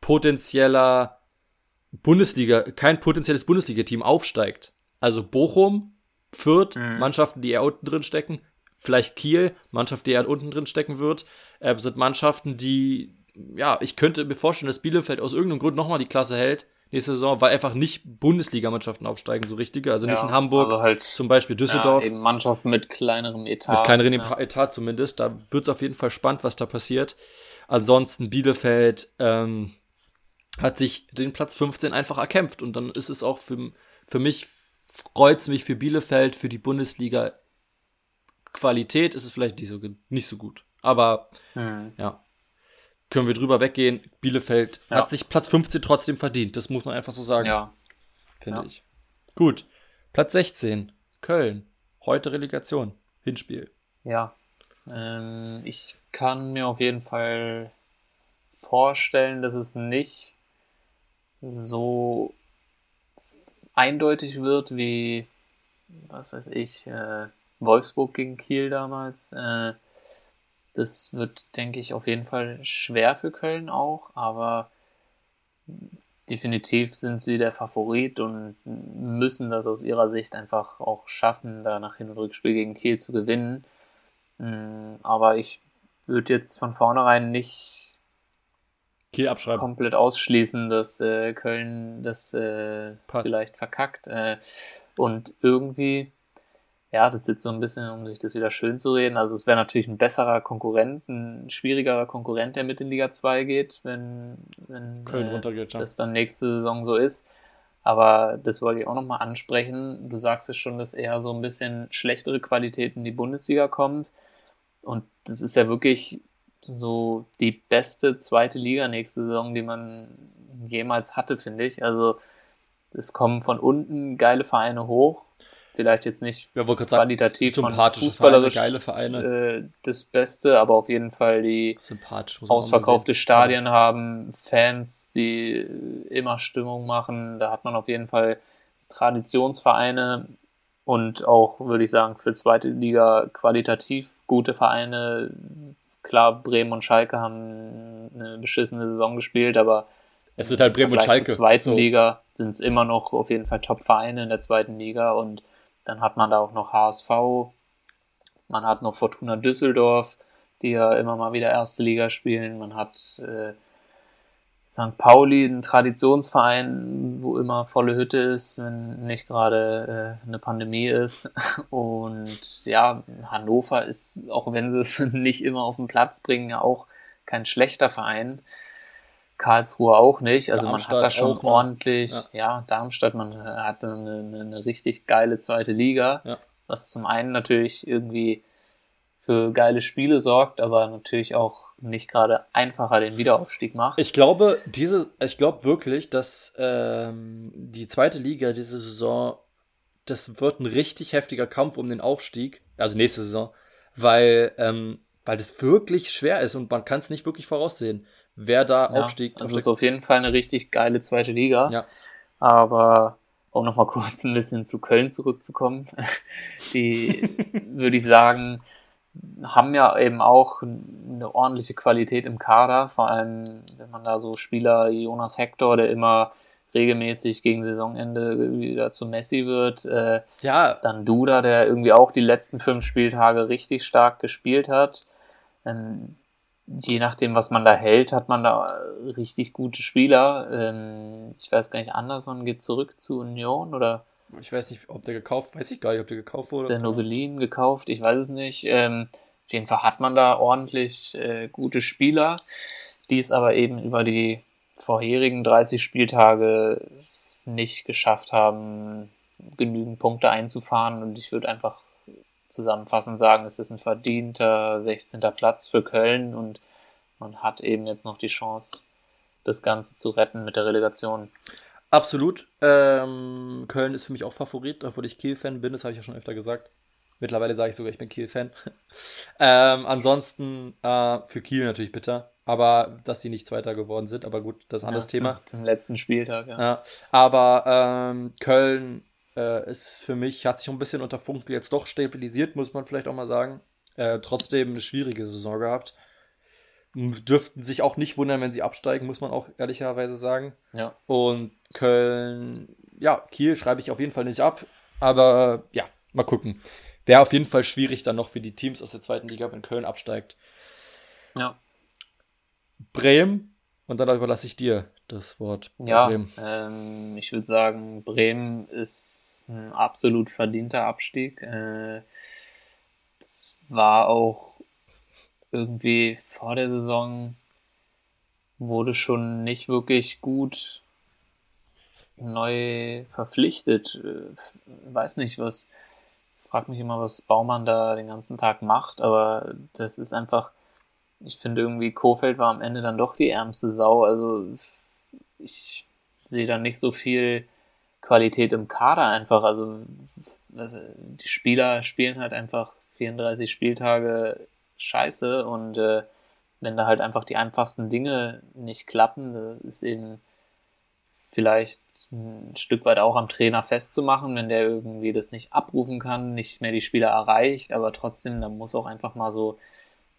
potenzieller Bundesliga, kein potenzielles Bundesliga-Team aufsteigt. Also Bochum, Fürth, mhm. Mannschaften, die eher unten drin stecken, vielleicht Kiel, Mannschaft, die eher unten drin stecken wird, äh, sind Mannschaften, die ja, ich könnte mir vorstellen, dass Bielefeld aus irgendeinem Grund nochmal die Klasse hält nächste Saison, weil einfach nicht Bundesligamannschaften aufsteigen, so richtige. Also nicht ja, in Hamburg, also halt, zum Beispiel Düsseldorf. Ja, eben Mannschaften mit kleinerem Etat. Mit kleinerem ja. Etat zumindest. Da wird es auf jeden Fall spannend, was da passiert. Ansonsten Bielefeld, ähm, hat sich den Platz 15 einfach erkämpft. Und dann ist es auch für, für mich, freut es mich für Bielefeld, für die Bundesliga Qualität ist es vielleicht nicht so, nicht so gut. Aber hm. ja, können wir drüber weggehen. Bielefeld ja. hat sich Platz 15 trotzdem verdient. Das muss man einfach so sagen. Ja. Finde ja. ich. Gut. Platz 16. Köln. Heute Relegation. Hinspiel. Ja. Ähm, ich kann mir auf jeden Fall vorstellen, dass es nicht so eindeutig wird wie, was weiß ich, äh, Wolfsburg gegen Kiel damals. Äh, das wird, denke ich, auf jeden Fall schwer für Köln auch, aber definitiv sind sie der Favorit und müssen das aus ihrer Sicht einfach auch schaffen, da nach Hin- und Rückspiel gegen Kiel zu gewinnen. Mm, aber ich würde jetzt von vornherein nicht Kiel abschreiben. komplett ausschließen, dass äh, Köln das äh, vielleicht verkackt. Äh, und irgendwie ja, das ist jetzt so ein bisschen, um sich das wieder schön zu reden. Also es wäre natürlich ein besserer Konkurrent, ein schwierigerer Konkurrent, der mit in Liga 2 geht, wenn, wenn Köln äh, runtergeht, ja. das dann nächste Saison so ist. Aber das wollte ich auch nochmal ansprechen. Du sagst es schon, dass eher so ein bisschen schlechtere Qualität in die Bundesliga kommt. Und das ist ja wirklich so die beste zweite Liga nächste Saison, die man jemals hatte, finde ich. Also es kommen von unten geile Vereine hoch vielleicht jetzt nicht ja, qualitativ sympathische fußballerisch Vereine, geile Vereine. Äh, das Beste, aber auf jeden Fall die ausverkaufte Stadien haben, Fans, die immer Stimmung machen. Da hat man auf jeden Fall Traditionsvereine und auch, würde ich sagen, für zweite Liga qualitativ gute Vereine. Klar, Bremen und Schalke haben eine beschissene Saison gespielt, aber es wird halt Bremen und Schalke. In der zweiten so. Liga sind es immer noch auf jeden Fall Top-Vereine in der zweiten Liga und dann hat man da auch noch HSV, man hat noch Fortuna Düsseldorf, die ja immer mal wieder erste Liga spielen. Man hat äh, St. Pauli, ein Traditionsverein, wo immer volle Hütte ist, wenn nicht gerade äh, eine Pandemie ist. Und ja, Hannover ist, auch wenn sie es nicht immer auf den Platz bringen, ja auch kein schlechter Verein. Karlsruhe auch nicht. Also Darmstadt man hat da schon ordentlich, ja. ja. Darmstadt, man hat eine, eine, richtig geile zweite Liga, ja. was zum einen natürlich irgendwie für geile Spiele sorgt, aber natürlich auch nicht gerade einfacher den Wiederaufstieg macht. Ich glaube, diese, ich glaube wirklich, dass ähm, die zweite Liga diese Saison, das wird ein richtig heftiger Kampf um den Aufstieg, also nächste Saison, weil ähm, weil das wirklich schwer ist und man kann es nicht wirklich voraussehen wer da ja, aufstieg. Das also ist auf jeden Fall eine richtig geile zweite Liga. Ja. Aber um nochmal kurz ein bisschen zu Köln zurückzukommen, die würde ich sagen, haben ja eben auch eine ordentliche Qualität im Kader, vor allem wenn man da so Spieler Jonas Hector, der immer regelmäßig gegen Saisonende wieder zu Messi wird. Äh, ja. Dann Duda, der irgendwie auch die letzten fünf Spieltage richtig stark gespielt hat. Ähm, je nachdem, was man da hält, hat man da richtig gute Spieler. Ähm, ich weiß gar nicht, Anderson geht zurück zu Union oder? Ich weiß nicht, ob der gekauft, weiß ich gar nicht, ob der gekauft wurde. Ist der Novelin gekauft? Ich weiß es nicht. Ähm, auf jeden Fall hat man da ordentlich äh, gute Spieler, die es aber eben über die vorherigen 30 Spieltage nicht geschafft haben, genügend Punkte einzufahren. Und ich würde einfach zusammenfassend sagen, es ist ein verdienter 16. Platz für Köln und man hat eben jetzt noch die Chance, das Ganze zu retten mit der Relegation. Absolut. Ähm, Köln ist für mich auch Favorit, obwohl ich Kiel-Fan bin, das habe ich ja schon öfter gesagt. Mittlerweile sage ich sogar, ich bin Kiel-Fan. ähm, ansonsten äh, für Kiel natürlich bitter. Aber dass sie nicht Zweiter geworden sind, aber gut, das ist ein anderes ja, Thema. Zum letzten Spieltag, ja. ja aber ähm, Köln äh, ist für mich, hat sich ein bisschen unter Funkel jetzt doch stabilisiert, muss man vielleicht auch mal sagen. Äh, trotzdem eine schwierige Saison gehabt. Dürften sich auch nicht wundern, wenn sie absteigen, muss man auch ehrlicherweise sagen. Ja. Und Köln, ja, Kiel schreibe ich auf jeden Fall nicht ab. Aber ja, mal gucken. Wäre auf jeden Fall schwierig dann noch für die Teams aus der zweiten Liga, wenn Köln absteigt. Ja. Bremen, und dann überlasse ich dir das Wort. Ja, ähm, ich würde sagen, Bremen ist ein absolut verdienter Abstieg. Äh, das war auch irgendwie vor der Saison wurde schon nicht wirklich gut neu verpflichtet. Äh, weiß nicht, was, frag mich immer, was Baumann da den ganzen Tag macht, aber das ist einfach, ich finde irgendwie, Kofeld war am Ende dann doch die ärmste Sau. Also ich sehe da nicht so viel Qualität im Kader einfach. Also, also die Spieler spielen halt einfach 34 Spieltage scheiße und äh, wenn da halt einfach die einfachsten Dinge nicht klappen, das ist eben vielleicht ein Stück weit auch am Trainer festzumachen, wenn der irgendwie das nicht abrufen kann, nicht mehr die Spieler erreicht, aber trotzdem, da muss auch einfach mal so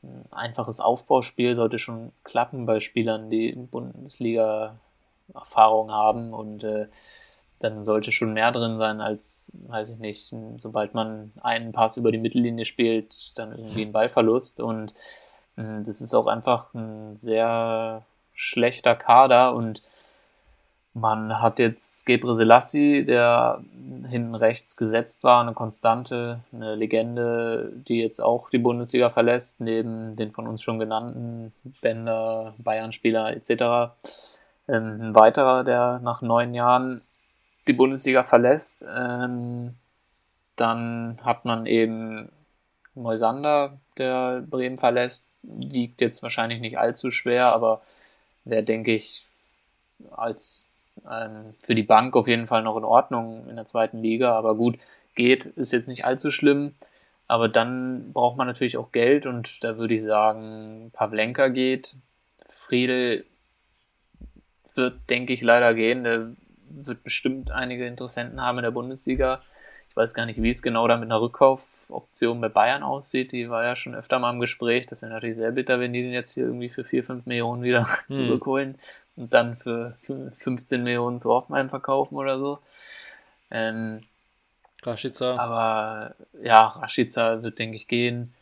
ein einfaches Aufbauspiel sollte schon klappen bei Spielern, die Bundesliga-Erfahrung haben und äh, dann sollte schon mehr drin sein als, weiß ich nicht, sobald man einen Pass über die Mittellinie spielt, dann irgendwie ein Ballverlust und äh, das ist auch einfach ein sehr schlechter Kader und man hat jetzt Gebre Selassie, der hinten rechts gesetzt war, eine Konstante, eine Legende, die jetzt auch die Bundesliga verlässt, neben den von uns schon genannten Bender, Bayern-Spieler etc. Ähm, ein weiterer, der nach neun Jahren die Bundesliga verlässt. Ähm, dann hat man eben Moisander, der Bremen verlässt, wiegt jetzt wahrscheinlich nicht allzu schwer, aber wäre, denke ich, als ähm, für die Bank auf jeden Fall noch in Ordnung in der zweiten Liga, aber gut, geht, ist jetzt nicht allzu schlimm. Aber dann braucht man natürlich auch Geld und da würde ich sagen, Pavlenka geht. Friedel wird, denke ich, leider gehen. Der wird bestimmt einige Interessenten haben in der Bundesliga. Ich weiß gar nicht, wie es genau da mit einer Rückkaufoption bei Bayern aussieht. Die war ja schon öfter mal im Gespräch. Das wäre natürlich sehr bitter, wenn die den jetzt hier irgendwie für 4, 5 Millionen wieder hm. zurückholen und dann für 15 Millionen zu Hoffenheim verkaufen oder so. Ähm, Rashica. Aber ja, Rashica wird, denke ich, gehen.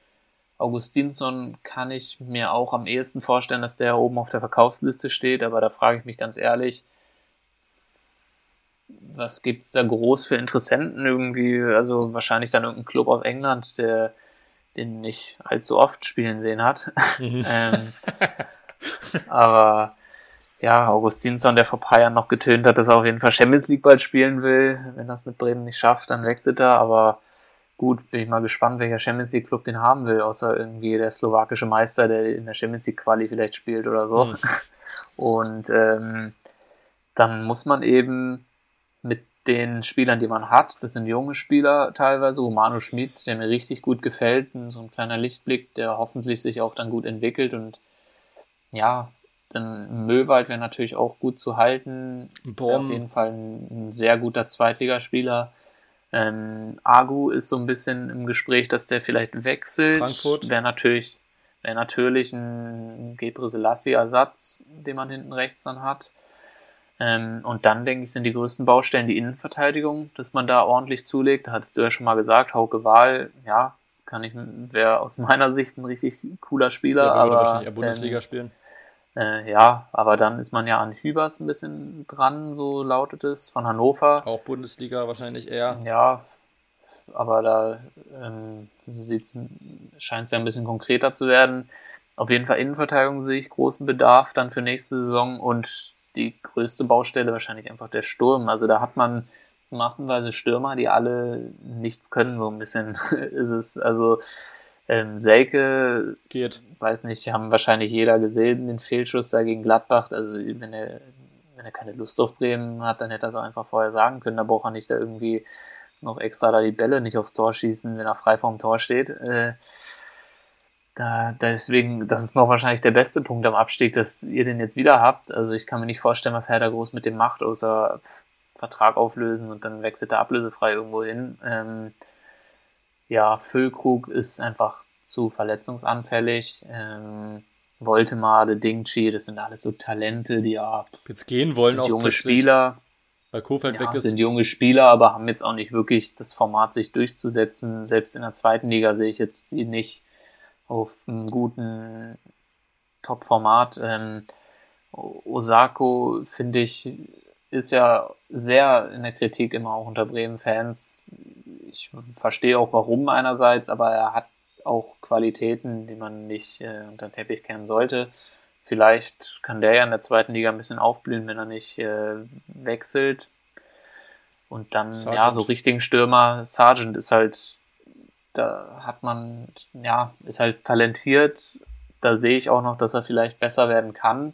Augustinsson kann ich mir auch am ehesten vorstellen, dass der oben auf der Verkaufsliste steht, aber da frage ich mich ganz ehrlich, was gibt es da groß für Interessenten irgendwie? Also wahrscheinlich dann irgendein Club aus England, der den nicht allzu oft spielen sehen hat. Mhm. ähm, aber ja, Augustinsson, der vor ein paar Jahren noch getönt hat, dass er auf jeden Fall Champions League bald spielen will. Wenn er es mit Bremen nicht schafft, dann wechselt er. Aber gut, bin ich mal gespannt, welcher Champions League Club den haben will, außer irgendwie der slowakische Meister, der in der Champions League Quali vielleicht spielt oder so. Mhm. Und ähm, dann muss man eben den Spielern, die man hat, das sind junge Spieler teilweise, Romano Schmidt, der mir richtig gut gefällt, so ein kleiner Lichtblick, der hoffentlich sich auch dann gut entwickelt und ja, dann Möwald wäre natürlich auch gut zu halten. Auf jeden Fall ein, ein sehr guter Zweitligaspieler. Ähm, Agu ist so ein bisschen im Gespräch, dass der vielleicht wechselt. Frankfurt. Wäre natürlich, wär natürlich ein Gebre Selassie-Ersatz, den man hinten rechts dann hat. Ähm, und dann, denke ich, sind die größten Baustellen die Innenverteidigung, dass man da ordentlich zulegt. Da hattest du ja schon mal gesagt, Hauke Wahl, ja, kann ich, wäre aus meiner Sicht ein richtig cooler Spieler. Der aber, wahrscheinlich Bundesliga ähm, spielen. Äh, ja, aber dann ist man ja an Hübers ein bisschen dran, so lautet es, von Hannover. Auch Bundesliga wahrscheinlich eher. Ja, aber da ähm, scheint es ja ein bisschen konkreter zu werden. Auf jeden Fall Innenverteidigung sehe ich großen Bedarf dann für nächste Saison und die größte Baustelle wahrscheinlich einfach der Sturm. Also da hat man massenweise Stürmer, die alle nichts können, so ein bisschen ist es. Also ähm, Selke, Geht. weiß nicht, haben wahrscheinlich jeder gesehen, den Fehlschuss da gegen Gladbach. Also, wenn er, wenn er keine Lust auf Bremen hat, dann hätte er es auch einfach vorher sagen können. Da braucht er nicht da irgendwie noch extra da die Bälle nicht aufs Tor schießen, wenn er frei vorm Tor steht. Äh, da, deswegen, das ist noch wahrscheinlich der beste Punkt am Abstieg, dass ihr den jetzt wieder habt. Also ich kann mir nicht vorstellen, was Herr da groß mit dem macht, außer Vertrag auflösen und dann wechselt er ablösefrei irgendwo hin. Ähm, ja, Füllkrug ist einfach zu verletzungsanfällig. Ähm, Voltemade, Dingchi, das sind alles so Talente, die ja jetzt gehen wollen, auch junge Spieler. Weil Kofeld ja, weg ist. sind junge Spieler, aber haben jetzt auch nicht wirklich das Format, sich durchzusetzen. Selbst in der zweiten Liga sehe ich jetzt die nicht auf einem guten Top-Format. Ähm, Osako, finde ich, ist ja sehr in der Kritik immer auch unter Bremen-Fans ich verstehe auch warum einerseits, aber er hat auch Qualitäten, die man nicht äh, unter den Teppich kehren sollte. vielleicht kann der ja in der zweiten Liga ein bisschen aufblühen, wenn er nicht äh, wechselt. Und dann, Sargent. ja, so richtigen Stürmer, Sargent ist halt, da hat man, ja, ist halt talentiert. Da sehe ich auch noch, dass er vielleicht besser werden kann.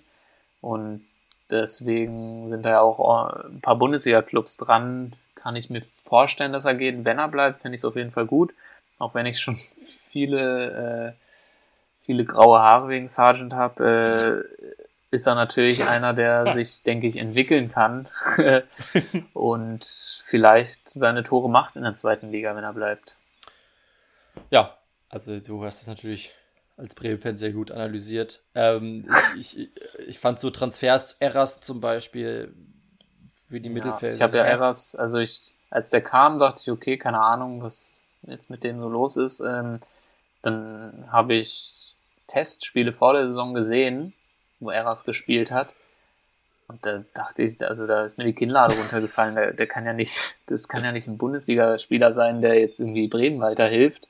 Und deswegen sind da ja auch ein paar Bundesliga-Clubs dran. Kann ich mir vorstellen, dass er geht. Wenn er bleibt, finde ich es auf jeden Fall gut. Auch wenn ich schon viele, äh, viele graue Haare wegen Sargent habe, äh, ist er natürlich einer, der sich, denke ich, entwickeln kann und vielleicht seine Tore macht in der zweiten Liga, wenn er bleibt. Ja, also du hast das natürlich als Bremen-Fan sehr gut analysiert. Ähm, ich, ich, ich fand so Transfers, Eras zum Beispiel, wie die ja, Mittelfelder. Ich habe ja Eras, also ich, als der kam, dachte ich, okay, keine Ahnung, was jetzt mit dem so los ist. Ähm, dann habe ich Testspiele vor der Saison gesehen wo Eras gespielt hat. Und da dachte ich, also da ist mir die Kinnlade runtergefallen. Der, der kann ja nicht, das kann ja nicht ein Bundesligaspieler sein, der jetzt irgendwie Bremen weiterhilft.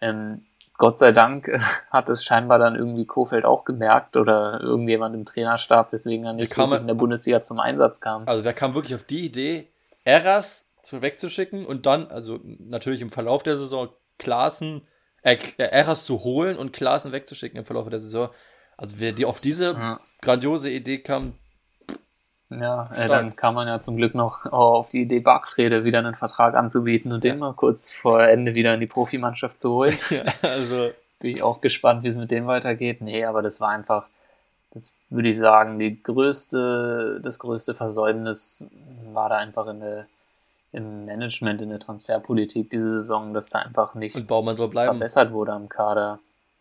Ähm, Gott sei Dank hat es scheinbar dann irgendwie Kofeld auch gemerkt oder irgendjemand im Trainerstab, weswegen er nicht in der Bundesliga zum Einsatz kam. Also wer kam wirklich auf die Idee, Eras wegzuschicken und dann, also natürlich im Verlauf der Saison, Klaassen, äh, Eras zu holen und Klaassen wegzuschicken im Verlauf der Saison. Also wer die auf diese ja. grandiose Idee kam. Ja, äh, dann kam man ja zum Glück noch auf die Idee, Bargfrede wieder einen Vertrag anzubieten und ja. den mal kurz vor Ende wieder in die Profimannschaft zu holen. ja, also bin ich auch gespannt, wie es mit dem weitergeht. Nee, aber das war einfach, das würde ich sagen, die größte, das größte Versäumnis war da einfach in der, im Management, in der Transferpolitik diese Saison, dass da einfach nicht verbessert wurde am Kader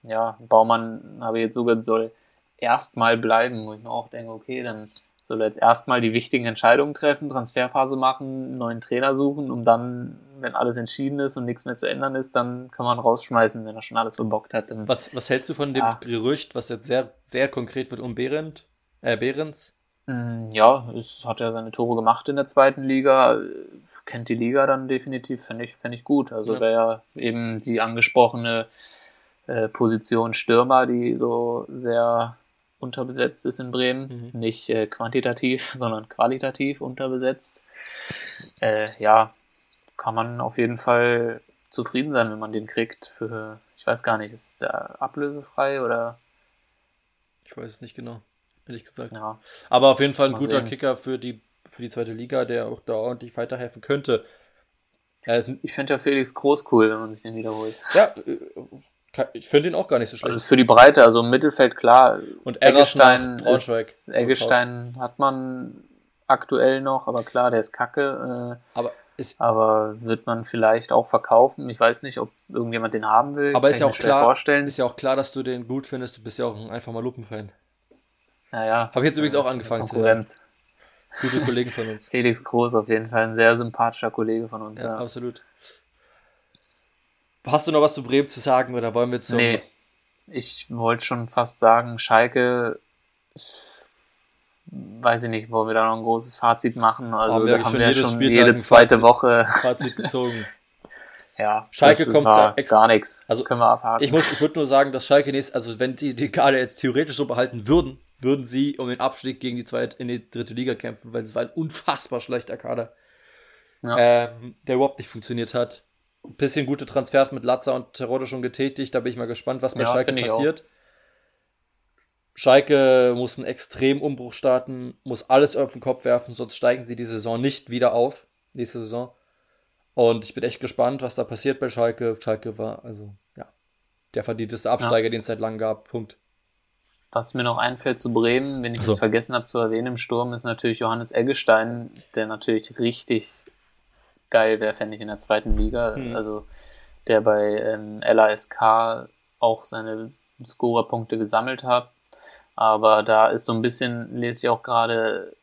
ja, Baumann habe ich jetzt sogar soll erstmal bleiben, wo ich mir auch denke, okay, dann soll er jetzt erstmal die wichtigen Entscheidungen treffen, Transferphase machen, neuen Trainer suchen, um dann, wenn alles entschieden ist und nichts mehr zu ändern ist, dann kann man rausschmeißen, wenn er schon alles verbockt hat. Dann, was, was hältst du von dem ja. Gerücht, was jetzt sehr, sehr konkret wird um Behrendt, äh, Behrens? Mm, ja, es hat ja seine Tore gemacht in der zweiten Liga, kennt die Liga dann definitiv, fände ich, fänd ich gut. Also ja. wäre ja eben die angesprochene äh, Position Stürmer, die so sehr unterbesetzt ist in Bremen. Mhm. Nicht äh, quantitativ, sondern qualitativ unterbesetzt. Äh, ja, kann man auf jeden Fall zufrieden sein, wenn man den kriegt. Für, ich weiß gar nicht, ist der ablösefrei oder? Ich weiß es nicht genau, ehrlich gesagt. Ja. Aber auf jeden Fall ein Mal guter sehen. Kicker für die, für die zweite Liga, der auch da ordentlich weiterhelfen könnte. ich finde ja Felix Groß cool, wenn man sich den wiederholt. Ja, äh, ich finde ihn auch gar nicht so schlecht. Also für die Breite, also im Mittelfeld klar. Und Eggestein, Braunschweig. Ist, Eggestein hat man aktuell noch, aber klar, der ist kacke. Äh, aber, ist, aber wird man vielleicht auch verkaufen. Ich weiß nicht, ob irgendjemand den haben will. Aber ist ja, auch klar, vorstellen. ist ja auch klar, dass du den gut findest. Du bist ja auch ein einfacher Lupenfan. Naja. Habe ich jetzt übrigens auch angefangen Konkurrenz. zu hören. Gute Kollegen von uns. Felix Groß auf jeden Fall ein sehr sympathischer Kollege von uns. Ja, ja. absolut. Hast du noch was zu Bremen zu sagen oder wollen wir zum. Nee, ich wollte schon fast sagen, Schalke, weiß ich nicht, wollen wir da noch ein großes Fazit machen? Also, haben wir, haben wir schon Spieltag jede zweite Fazit, Woche. Fazit gezogen. ja, Schalke kommt gar nichts. Also, können wir abhaken. Ich, muss, ich würde nur sagen, dass Schalke nächstes, also wenn die die Karte jetzt theoretisch so behalten würden, würden sie um den Abstieg gegen die zweite, in die dritte Liga kämpfen, weil es war ein unfassbar schlechter Kader, ja. ähm, der überhaupt nicht funktioniert hat ein bisschen gute Transfers mit Latza und Terodde schon getätigt. Da bin ich mal gespannt, was bei ja, Schalke passiert. Schalke muss einen extremen Umbruch starten, muss alles auf den Kopf werfen, sonst steigen sie die Saison nicht wieder auf, nächste Saison. Und ich bin echt gespannt, was da passiert bei Schalke. Schalke war, also, ja, der verdienteste Absteiger, ja. den es seit langem gab. Punkt. Was mir noch einfällt zu Bremen, wenn ich so. es vergessen habe zu erwähnen im Sturm, ist natürlich Johannes Eggestein, der natürlich richtig geil wäre, fände ich in der zweiten Liga. Mhm. Also der bei ähm, LASK auch seine Scorerpunkte gesammelt hat. Aber da ist so ein bisschen, lese ich auch gerade,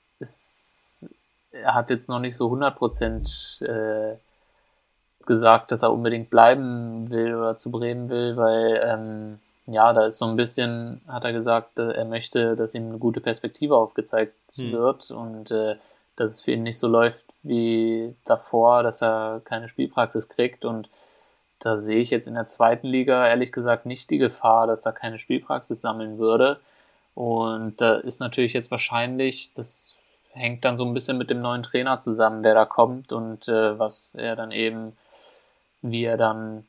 er hat jetzt noch nicht so 100% äh, gesagt, dass er unbedingt bleiben will oder zu Bremen will, weil ähm, ja, da ist so ein bisschen, hat er gesagt, er möchte, dass ihm eine gute Perspektive aufgezeigt hm. wird und äh, dass es für ihn nicht so läuft wie davor, dass er keine Spielpraxis kriegt. Und da sehe ich jetzt in der zweiten Liga ehrlich gesagt nicht die Gefahr, dass er keine Spielpraxis sammeln würde. Und da ist natürlich jetzt wahrscheinlich, das hängt dann so ein bisschen mit dem neuen Trainer zusammen, der da kommt und äh, was er dann eben, wie er dann,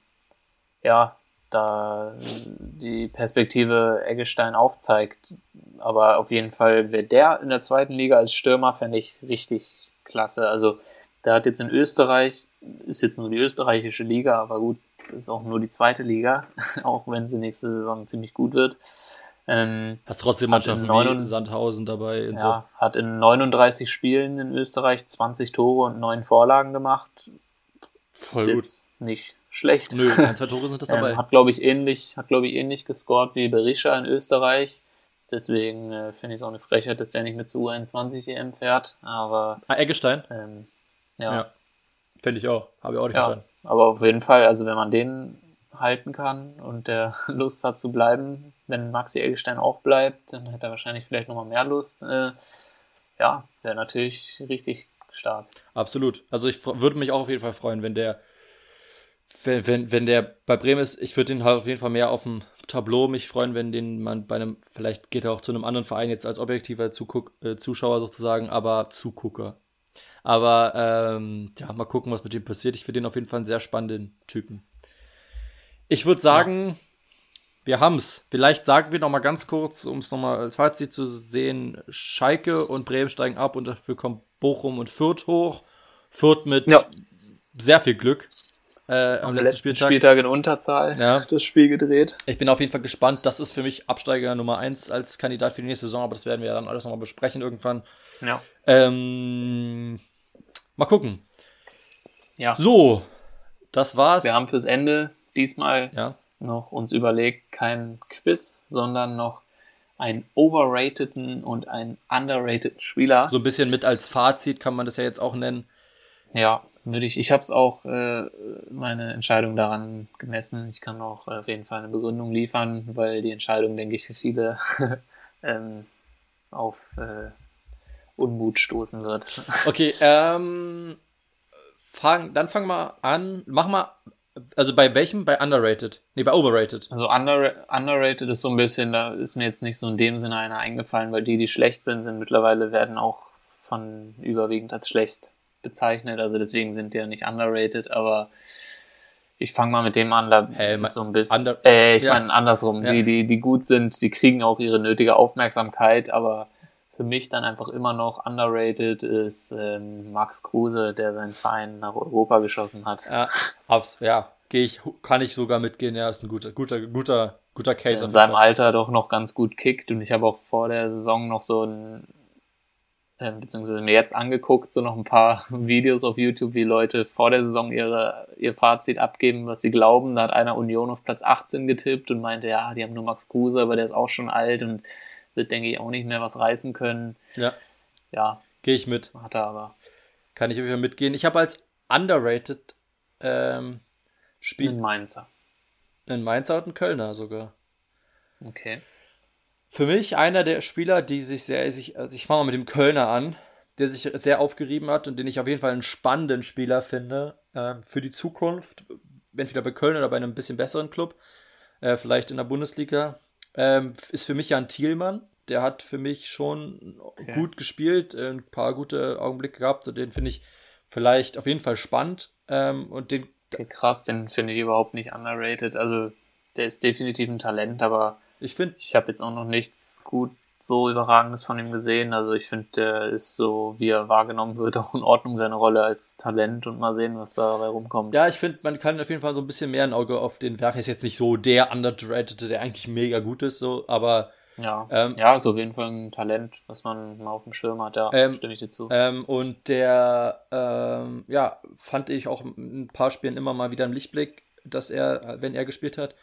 ja, da die Perspektive Eggestein aufzeigt. Aber auf jeden Fall wäre der in der zweiten Liga als Stürmer, fände ich richtig klasse. Also der hat jetzt in Österreich, ist jetzt nur die österreichische Liga, aber gut, ist auch nur die zweite Liga, auch wenn sie nächste Saison ziemlich gut wird. Ähm, Hast trotzdem Mannschaften wie Sandhausen dabei. ja, so. hat in 39 Spielen in Österreich 20 Tore und 9 Vorlagen gemacht. Voll gut. Nicht schlecht. Nö, ein, zwei Tore sind das dabei. Ähm, hat, glaube ich, ähnlich, hat, glaube ich, ähnlich gescored wie Berisha in Österreich. Deswegen äh, finde ich es auch eine Frechheit, dass der nicht mit zu U21 EM fährt. Aber. Ah, Eggestein? Ähm, ja. ja. Finde ich auch. Habe ich auch nicht ja, verstanden. Aber auf jeden Fall, also wenn man den halten kann und der Lust hat zu bleiben, wenn Maxi Eggestein auch bleibt, dann hätte er wahrscheinlich vielleicht nochmal mehr Lust. Äh, ja, wäre natürlich richtig stark. Absolut. Also ich würde mich auch auf jeden Fall freuen, wenn der wenn, wenn, wenn der bei Bremen ist, ich würde den halt auf jeden Fall mehr auf dem Tableau mich freuen, wenn den man bei einem, vielleicht geht er auch zu einem anderen Verein jetzt als objektiver Zuguck, äh, Zuschauer sozusagen, aber Zugucker. Aber ähm, ja, mal gucken, was mit dem passiert. Ich finde den auf jeden Fall einen sehr spannenden Typen. Ich würde sagen, ja. wir haben's. Vielleicht sagen wir noch mal ganz kurz, um es noch mal als Fazit zu sehen: Schalke und Bremen steigen ab und dafür kommt Bochum und Fürth hoch. Fürth mit ja. sehr viel Glück. Äh, am, letzten, letzten Spieltag. Spieltag. in Unterzahl ja. das Spiel gedreht. Ich bin auf jeden Fall gespannt. Das ist für mich Absteiger Nummer 1 als Kandidat für die nächste Saison, aber das werden wir ja dann alles nochmal besprechen irgendwann. Ja. Ähm, mal gucken. Ja. So, das war's. Wir haben fürs Ende diesmal ja. noch uns überlegt, kein Quiz, sondern noch einen overrateden und einen underrateden Spieler. So ein bisschen mit als Fazit kann man das ja jetzt auch nennen. Ja, würde ich. Ich habe es auch äh, meine Entscheidung daran gemessen. Ich kann auch auf jeden Fall eine Begründung liefern, weil die Entscheidung, denke ich, für viele ähm, auf äh, Unmut stoßen wird. Okay, ähm, fang, dann fang mal an. Mach mal, also bei welchem? Bei underrated? Nee, bei overrated. Also under, underrated ist so ein bisschen, da ist mir jetzt nicht so in dem Sinne einer eingefallen, weil die, die schlecht sind, sind mittlerweile werden auch von überwiegend als schlecht bezeichnet. Also deswegen sind die ja nicht underrated, aber ich fange mal mit dem an, da hey, ist so ein bisschen. Under äh, ich ja. meine andersrum. Ja. Die, die, die gut sind, die kriegen auch ihre nötige Aufmerksamkeit, aber für mich dann einfach immer noch underrated ist ähm, Max Kruse, der seinen Verein nach Europa geschossen hat. Ja, abs ja gehe ich, kann ich sogar mitgehen. Ja, ist ein guter, guter, guter, guter Case. In seinem Alter doch noch ganz gut kickt und ich habe auch vor der Saison noch so ein äh, beziehungsweise mir jetzt angeguckt, so noch ein paar Videos auf YouTube, wie Leute vor der Saison ihre, ihr Fazit abgeben, was sie glauben. Da hat einer Union auf Platz 18 getippt und meinte, ja, die haben nur Max Kruse, aber der ist auch schon alt und wird, denke ich, auch nicht mehr was reißen können. Ja. Ja. Gehe ich mit. Hat er aber. Kann ich auf mitgehen. Ich habe als underrated ähm, Spiel. Ein Mainzer. Ein Mainzer und ein Kölner sogar. Okay für mich einer der Spieler, die sich sehr, sich, also ich fange mal mit dem Kölner an, der sich sehr aufgerieben hat und den ich auf jeden Fall einen spannenden Spieler finde äh, für die Zukunft, entweder bei Köln oder bei einem bisschen besseren Club, äh, vielleicht in der Bundesliga, ähm, ist für mich Jan Thielmann. Der hat für mich schon okay. gut gespielt, äh, ein paar gute Augenblicke gehabt und den finde ich vielleicht auf jeden Fall spannend. Ähm, und den okay, krass, den finde ich überhaupt nicht underrated. Also der ist definitiv ein Talent, aber ich finde. Ich habe jetzt auch noch nichts gut so Überragendes von ihm gesehen. Also ich finde, der ist so, wie er wahrgenommen wird, auch in Ordnung seine Rolle als Talent und mal sehen, was da rumkommt. Ja, ich finde, man kann auf jeden Fall so ein bisschen mehr ein Auge auf den werfen. Er ist jetzt nicht so der Underrated, der eigentlich mega gut ist, so, aber. Ja, ähm, ja, ist auf jeden Fall ein Talent, was man mal auf dem Schirm hat, ja, ähm, stimme ich dir zu. Ähm, und der, ähm, ja, fand ich auch ein paar Spielen immer mal wieder im Lichtblick, dass er, wenn er gespielt hat,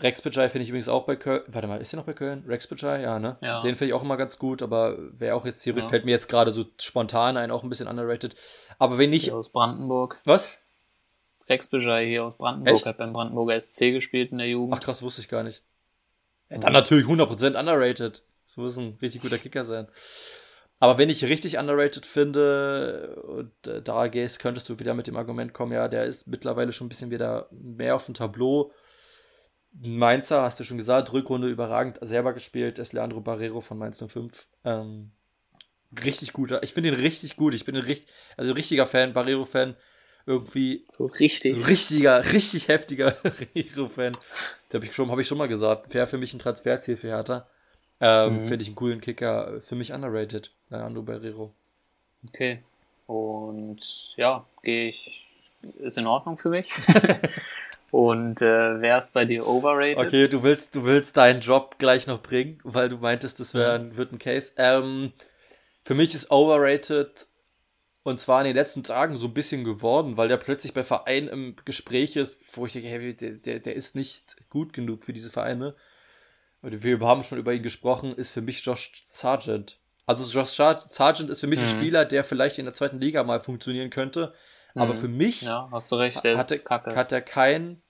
Rex Bajai finde ich übrigens auch bei Köln. Warte mal, ist der noch bei Köln? Rex Bajai? Ja, ne? Ja. Den finde ich auch immer ganz gut, aber wer auch jetzt hier ja. fällt mir jetzt gerade so spontan ein, auch ein bisschen underrated. Aber wenn nicht. Hier aus Brandenburg. Was? Rex Bajai hier aus Brandenburg Echt? hat beim Brandenburger SC gespielt in der Jugend. Ach krass, wusste ich gar nicht. Ja, dann natürlich 100% underrated. Das muss ein richtig guter Kicker sein. Aber wenn ich richtig underrated finde, und äh, da gehst, könntest du wieder mit dem Argument kommen, ja, der ist mittlerweile schon ein bisschen wieder mehr auf dem Tableau Mainzer, hast du schon gesagt, Rückrunde überragend selber gespielt, ist Leandro Barrero von Mainz 05. Ähm, richtig guter. Ich finde ihn richtig gut. Ich bin ein richtig, also richtiger Fan, Barrero-Fan. Irgendwie. So richtig. So richtiger, richtig heftiger Barrero-Fan. Habe ich, schon, hab ich schon mal gesagt. Wäre für mich ein Transferziel für Hertha. Ähm, mhm. Finde ich einen coolen Kicker. Für mich underrated, Leandro Barrero. Okay. Und ja, gehe ich. Ist in Ordnung für mich. Und äh, wer ist bei dir overrated? Okay, du willst, du willst deinen Job gleich noch bringen, weil du meintest, das wär, mhm. wird ein Case. Ähm, für mich ist overrated und zwar in den letzten Tagen so ein bisschen geworden, weil der plötzlich bei Vereinen im Gespräch ist, wo ich denke, hey, der, der, der ist nicht gut genug für diese Vereine. Wir haben schon über ihn gesprochen, ist für mich Josh Sargent. Also Josh Sargent ist für mich mhm. ein Spieler, der vielleicht in der zweiten Liga mal funktionieren könnte. Mhm. Aber für mich ja, hast du recht, der hat, er, hat er kein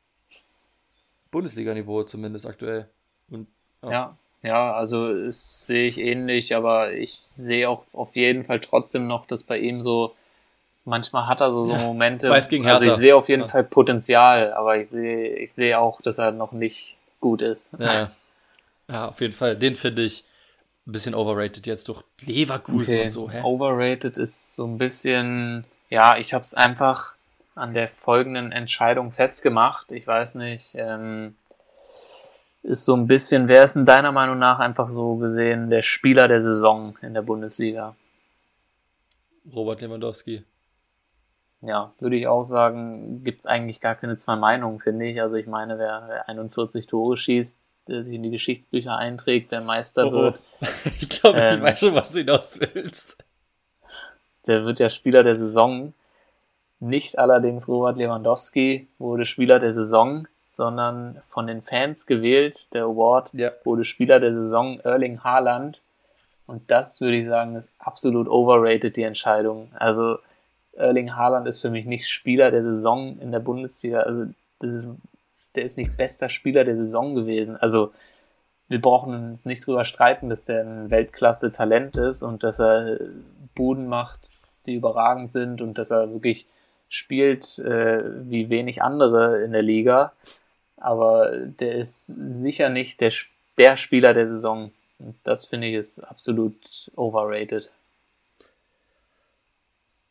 Bundesliga-Niveau zumindest aktuell. Und, ja. ja. ja, also das sehe ich ähnlich, aber ich sehe auch auf jeden Fall trotzdem noch, dass bei ihm so manchmal hat er so, so Momente. Weiß gegen also ich sehe auf jeden ja. Fall Potenzial, aber ich sehe, ich sehe auch, dass er noch nicht gut ist. Ja, ja auf jeden Fall. Den finde ich ein bisschen overrated jetzt durch Leverkusen okay. und so. Hä? Overrated ist so ein bisschen, ja, ich habe es einfach an der folgenden Entscheidung festgemacht. Ich weiß nicht, ähm, ist so ein bisschen, wer ist in deiner Meinung nach einfach so gesehen der Spieler der Saison in der Bundesliga? Robert Lewandowski. Ja, würde ich auch sagen, gibt es eigentlich gar keine zwei Meinungen, finde ich. Also ich meine, wer, wer 41 Tore schießt, der sich in die Geschichtsbücher einträgt, der Meister oh, oh. wird. ich glaube, ähm, ich weiß schon, was du hinaus willst. Der wird ja Spieler der Saison. Nicht allerdings Robert Lewandowski wurde Spieler der Saison, sondern von den Fans gewählt. Der Award ja. wurde Spieler der Saison Erling Haaland. Und das würde ich sagen, ist absolut overrated, die Entscheidung. Also Erling Haaland ist für mich nicht Spieler der Saison in der Bundesliga. Also ist, der ist nicht bester Spieler der Saison gewesen. Also wir brauchen uns nicht drüber streiten, dass der ein Weltklasse-Talent ist und dass er Buden macht, die überragend sind und dass er wirklich spielt äh, wie wenig andere in der Liga. Aber der ist sicher nicht der, der Spieler der Saison. Und das finde ich ist absolut overrated.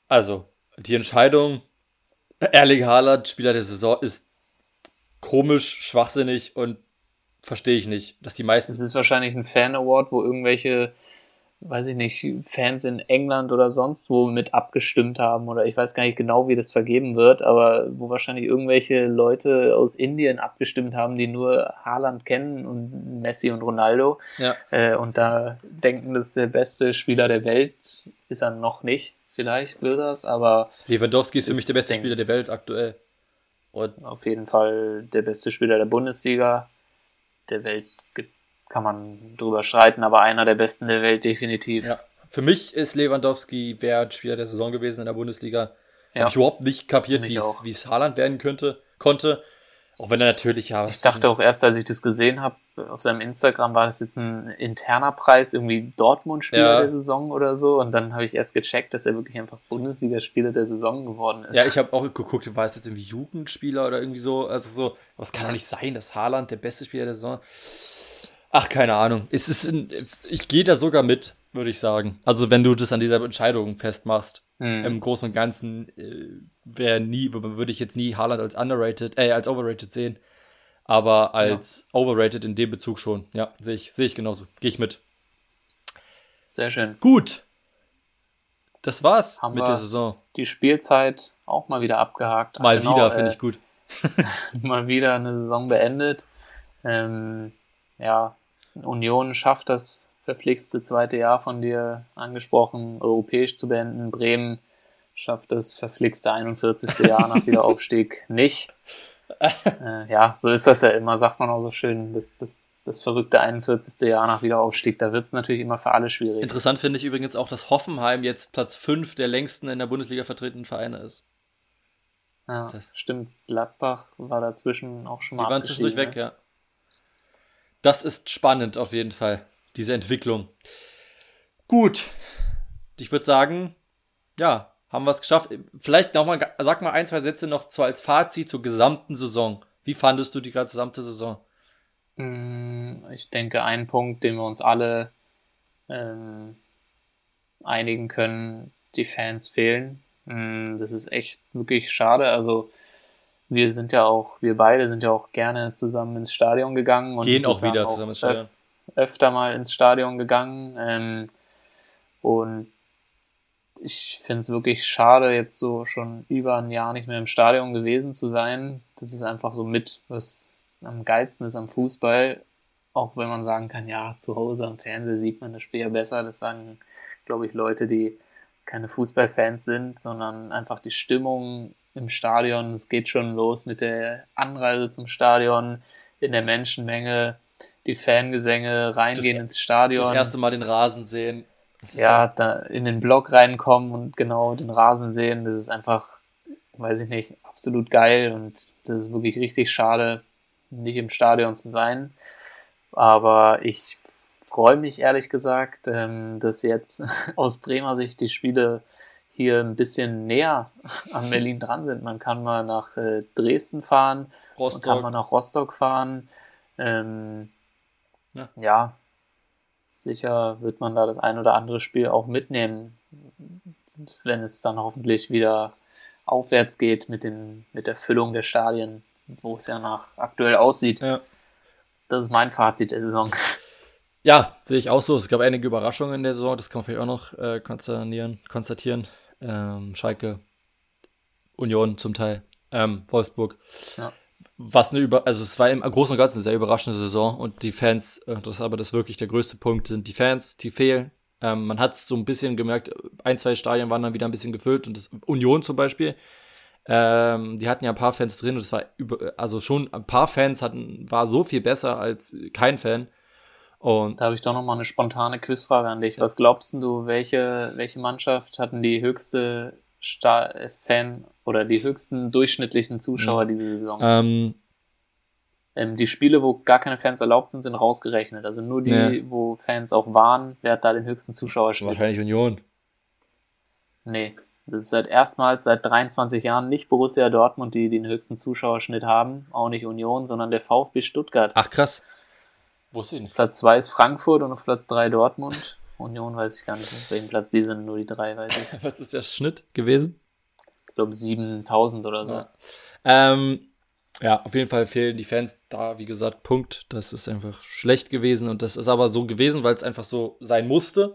Also, die Entscheidung, Erling Haaland, Spieler der Saison, ist komisch, schwachsinnig und verstehe ich nicht, dass die meisten. Es ist wahrscheinlich ein Fan-Award, wo irgendwelche weiß ich nicht, Fans in England oder sonst wo mit abgestimmt haben oder ich weiß gar nicht genau, wie das vergeben wird, aber wo wahrscheinlich irgendwelche Leute aus Indien abgestimmt haben, die nur Haaland kennen und Messi und Ronaldo ja. äh, und da denken, das ist der beste Spieler der Welt, ist er noch nicht, vielleicht wird das, aber Lewandowski ist für mich der beste Spieler der Welt aktuell. Und auf jeden Fall der beste Spieler der Bundesliga, der Welt gibt kann man drüber streiten, aber einer der besten der Welt definitiv. Ja. Für mich ist Lewandowski Wert Spieler der Saison gewesen in der Bundesliga. Ja. Habe ich überhaupt nicht kapiert, wie es Haaland werden könnte, konnte. Auch wenn er natürlich ja. Ich dachte auch erst, als ich das gesehen habe, auf seinem Instagram war das jetzt ein interner Preis, irgendwie Dortmund-Spieler ja. der Saison oder so. Und dann habe ich erst gecheckt, dass er wirklich einfach Bundesliga-Spieler der Saison geworden ist. Ja, ich habe auch geguckt, war es jetzt irgendwie Jugendspieler oder irgendwie so. Also so, was kann doch nicht sein, dass Haaland der beste Spieler der Saison Ach, keine Ahnung. Es ist ein, ich gehe da sogar mit, würde ich sagen. Also, wenn du das an dieser Entscheidung festmachst. Mhm. Im Großen und Ganzen äh, wäre nie, würde ich jetzt nie Haaland als underrated, äh, als overrated sehen. Aber als ja. overrated in dem Bezug schon. Ja, sehe ich, sehe ich genauso. Gehe ich mit. Sehr schön. Gut. Das war's Haben mit der Saison. Die Spielzeit auch mal wieder abgehakt. Mal genau, wieder, finde äh, ich gut. mal wieder eine Saison beendet. Ähm, ja, Union schafft das verpflichtete zweite Jahr von dir angesprochen, europäisch zu beenden. Bremen schafft das verpflichtete 41. Jahr nach Wiederaufstieg nicht. Äh, ja, so ist das ja immer, sagt man auch so schön. Das, das, das verrückte 41. Jahr nach Wiederaufstieg, da wird es natürlich immer für alle schwierig. Interessant finde ich übrigens auch, dass Hoffenheim jetzt Platz 5 der längsten in der Bundesliga vertretenen Vereine ist. Ja, das stimmt. Gladbach war dazwischen auch schon mal. Die waren zwischendurch weg, ne? ja. Das ist spannend auf jeden Fall, diese Entwicklung. Gut, ich würde sagen, ja, haben wir es geschafft. Vielleicht nochmal, sag mal ein, zwei Sätze noch so als Fazit zur gesamten Saison. Wie fandest du die gesamte Saison? Mm, ich denke, ein Punkt, den wir uns alle ähm, einigen können, die Fans fehlen. Mm, das ist echt wirklich schade. Also wir sind ja auch, wir beide sind ja auch gerne zusammen ins Stadion gegangen. Und Gehen auch wieder zusammen ins Stadion. öfter mal ins Stadion gegangen. Ähm, und ich finde es wirklich schade, jetzt so schon über ein Jahr nicht mehr im Stadion gewesen zu sein. Das ist einfach so mit, was am geilsten ist am Fußball. Auch wenn man sagen kann, ja, zu Hause am Fernseher sieht man das Spiel ja besser. Das sagen, glaube ich, Leute, die keine Fußballfans sind, sondern einfach die Stimmung im Stadion. Es geht schon los mit der Anreise zum Stadion, in der Menschenmenge, die Fangesänge, reingehen das, ins Stadion. Das erste Mal den Rasen sehen. Ja, da in den Block reinkommen und genau den Rasen sehen, das ist einfach, weiß ich nicht, absolut geil und das ist wirklich richtig schade, nicht im Stadion zu sein. Aber ich freue mich ehrlich gesagt, ähm, dass jetzt aus Bremer Sicht die Spiele hier ein bisschen näher an Berlin dran sind. Man kann mal nach äh, Dresden fahren, Rostock. man kann mal nach Rostock fahren. Ähm, ja. ja. sicher wird man da das ein oder andere Spiel auch mitnehmen, wenn es dann hoffentlich wieder aufwärts geht mit, den, mit der Füllung der Stadien, wo es ja nach aktuell aussieht. Ja. Das ist mein Fazit der Saison. Ja, sehe ich auch so. Es gab einige Überraschungen in der Saison, das kann man vielleicht auch noch äh, konstatieren. konstatieren. Ähm, Schalke, Union zum Teil, ähm, Wolfsburg. Ja. Was eine über, also es war im Großen und Ganzen eine sehr überraschende Saison und die Fans, äh, das ist aber das wirklich der größte Punkt, sind die Fans, die fehlen. Ähm, man hat es so ein bisschen gemerkt, ein, zwei Stadien waren dann wieder ein bisschen gefüllt und das Union zum Beispiel, ähm, die hatten ja ein paar Fans drin und es war über, also schon ein paar Fans hatten, war so viel besser als kein Fan. Und da habe ich doch noch mal eine spontane Quizfrage an dich. Was glaubst du, welche, welche Mannschaft hatten die höchste Star Fan oder die höchsten durchschnittlichen Zuschauer mhm. diese Saison? Ähm, ähm, die Spiele, wo gar keine Fans erlaubt sind, sind rausgerechnet. Also nur die, nee. wo Fans auch waren, wer hat da den höchsten Zuschauerschnitt? Wahrscheinlich Union. Nee, das ist seit erstmals seit 23 Jahren nicht Borussia Dortmund, die den höchsten Zuschauerschnitt haben, auch nicht Union, sondern der VfB Stuttgart. Ach krass. Wusste ich nicht. Platz 2 ist Frankfurt und auf Platz 3 Dortmund. Union weiß ich gar nicht, auf welchem Platz die sind, nur die drei weiß ich. Was ist der Schnitt gewesen? Ich glaube 7000 oder so. Ja. Ähm, ja, auf jeden Fall fehlen die Fans da, wie gesagt, Punkt. Das ist einfach schlecht gewesen und das ist aber so gewesen, weil es einfach so sein musste.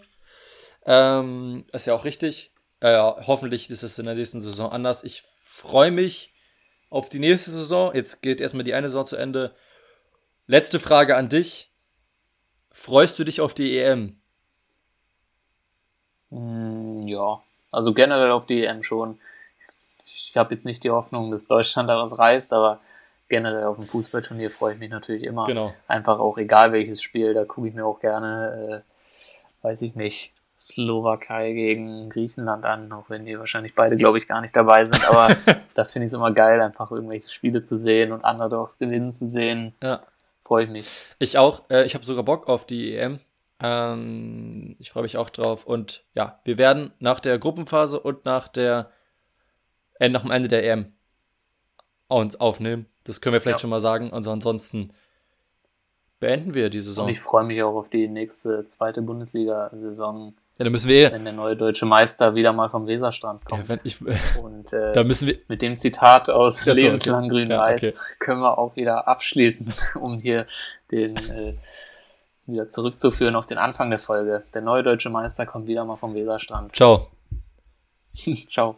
Ähm, ist ja auch richtig. Äh, hoffentlich ist es in der nächsten Saison anders. Ich freue mich auf die nächste Saison. Jetzt geht erstmal die eine Saison zu Ende. Letzte Frage an dich. Freust du dich auf die EM? Mm, ja, also generell auf die EM schon. Ich habe jetzt nicht die Hoffnung, dass Deutschland daraus reißt, aber generell auf ein Fußballturnier freue ich mich natürlich immer. Genau. Einfach auch egal welches Spiel, da gucke ich mir auch gerne, äh, weiß ich nicht, Slowakei gegen Griechenland an, auch wenn die wahrscheinlich beide, glaube ich, gar nicht dabei sind. Aber da finde ich es immer geil, einfach irgendwelche Spiele zu sehen und Underdogs gewinnen zu sehen. Ja freue ich mich. Ich auch. Äh, ich habe sogar Bock auf die EM. Ähm, ich freue mich auch drauf. Und ja, wir werden nach der Gruppenphase und nach der äh, nach dem Ende der EM uns aufnehmen. Das können wir vielleicht ja. schon mal sagen. Und ansonsten beenden wir die Saison. Und ich freue mich auch auf die nächste zweite Bundesliga-Saison ja, dann müssen wir. Wenn der neue deutsche Meister wieder mal vom Weserstrand kommt. Ja, ich, und äh, da müssen wir, mit dem Zitat aus so, Lebenslang okay. Grün-Weiß ja, okay. können wir auch wieder abschließen, um hier den äh, wieder zurückzuführen auf den Anfang der Folge. Der neue deutsche Meister kommt wieder mal vom Weserstrand. Ciao. Ciao.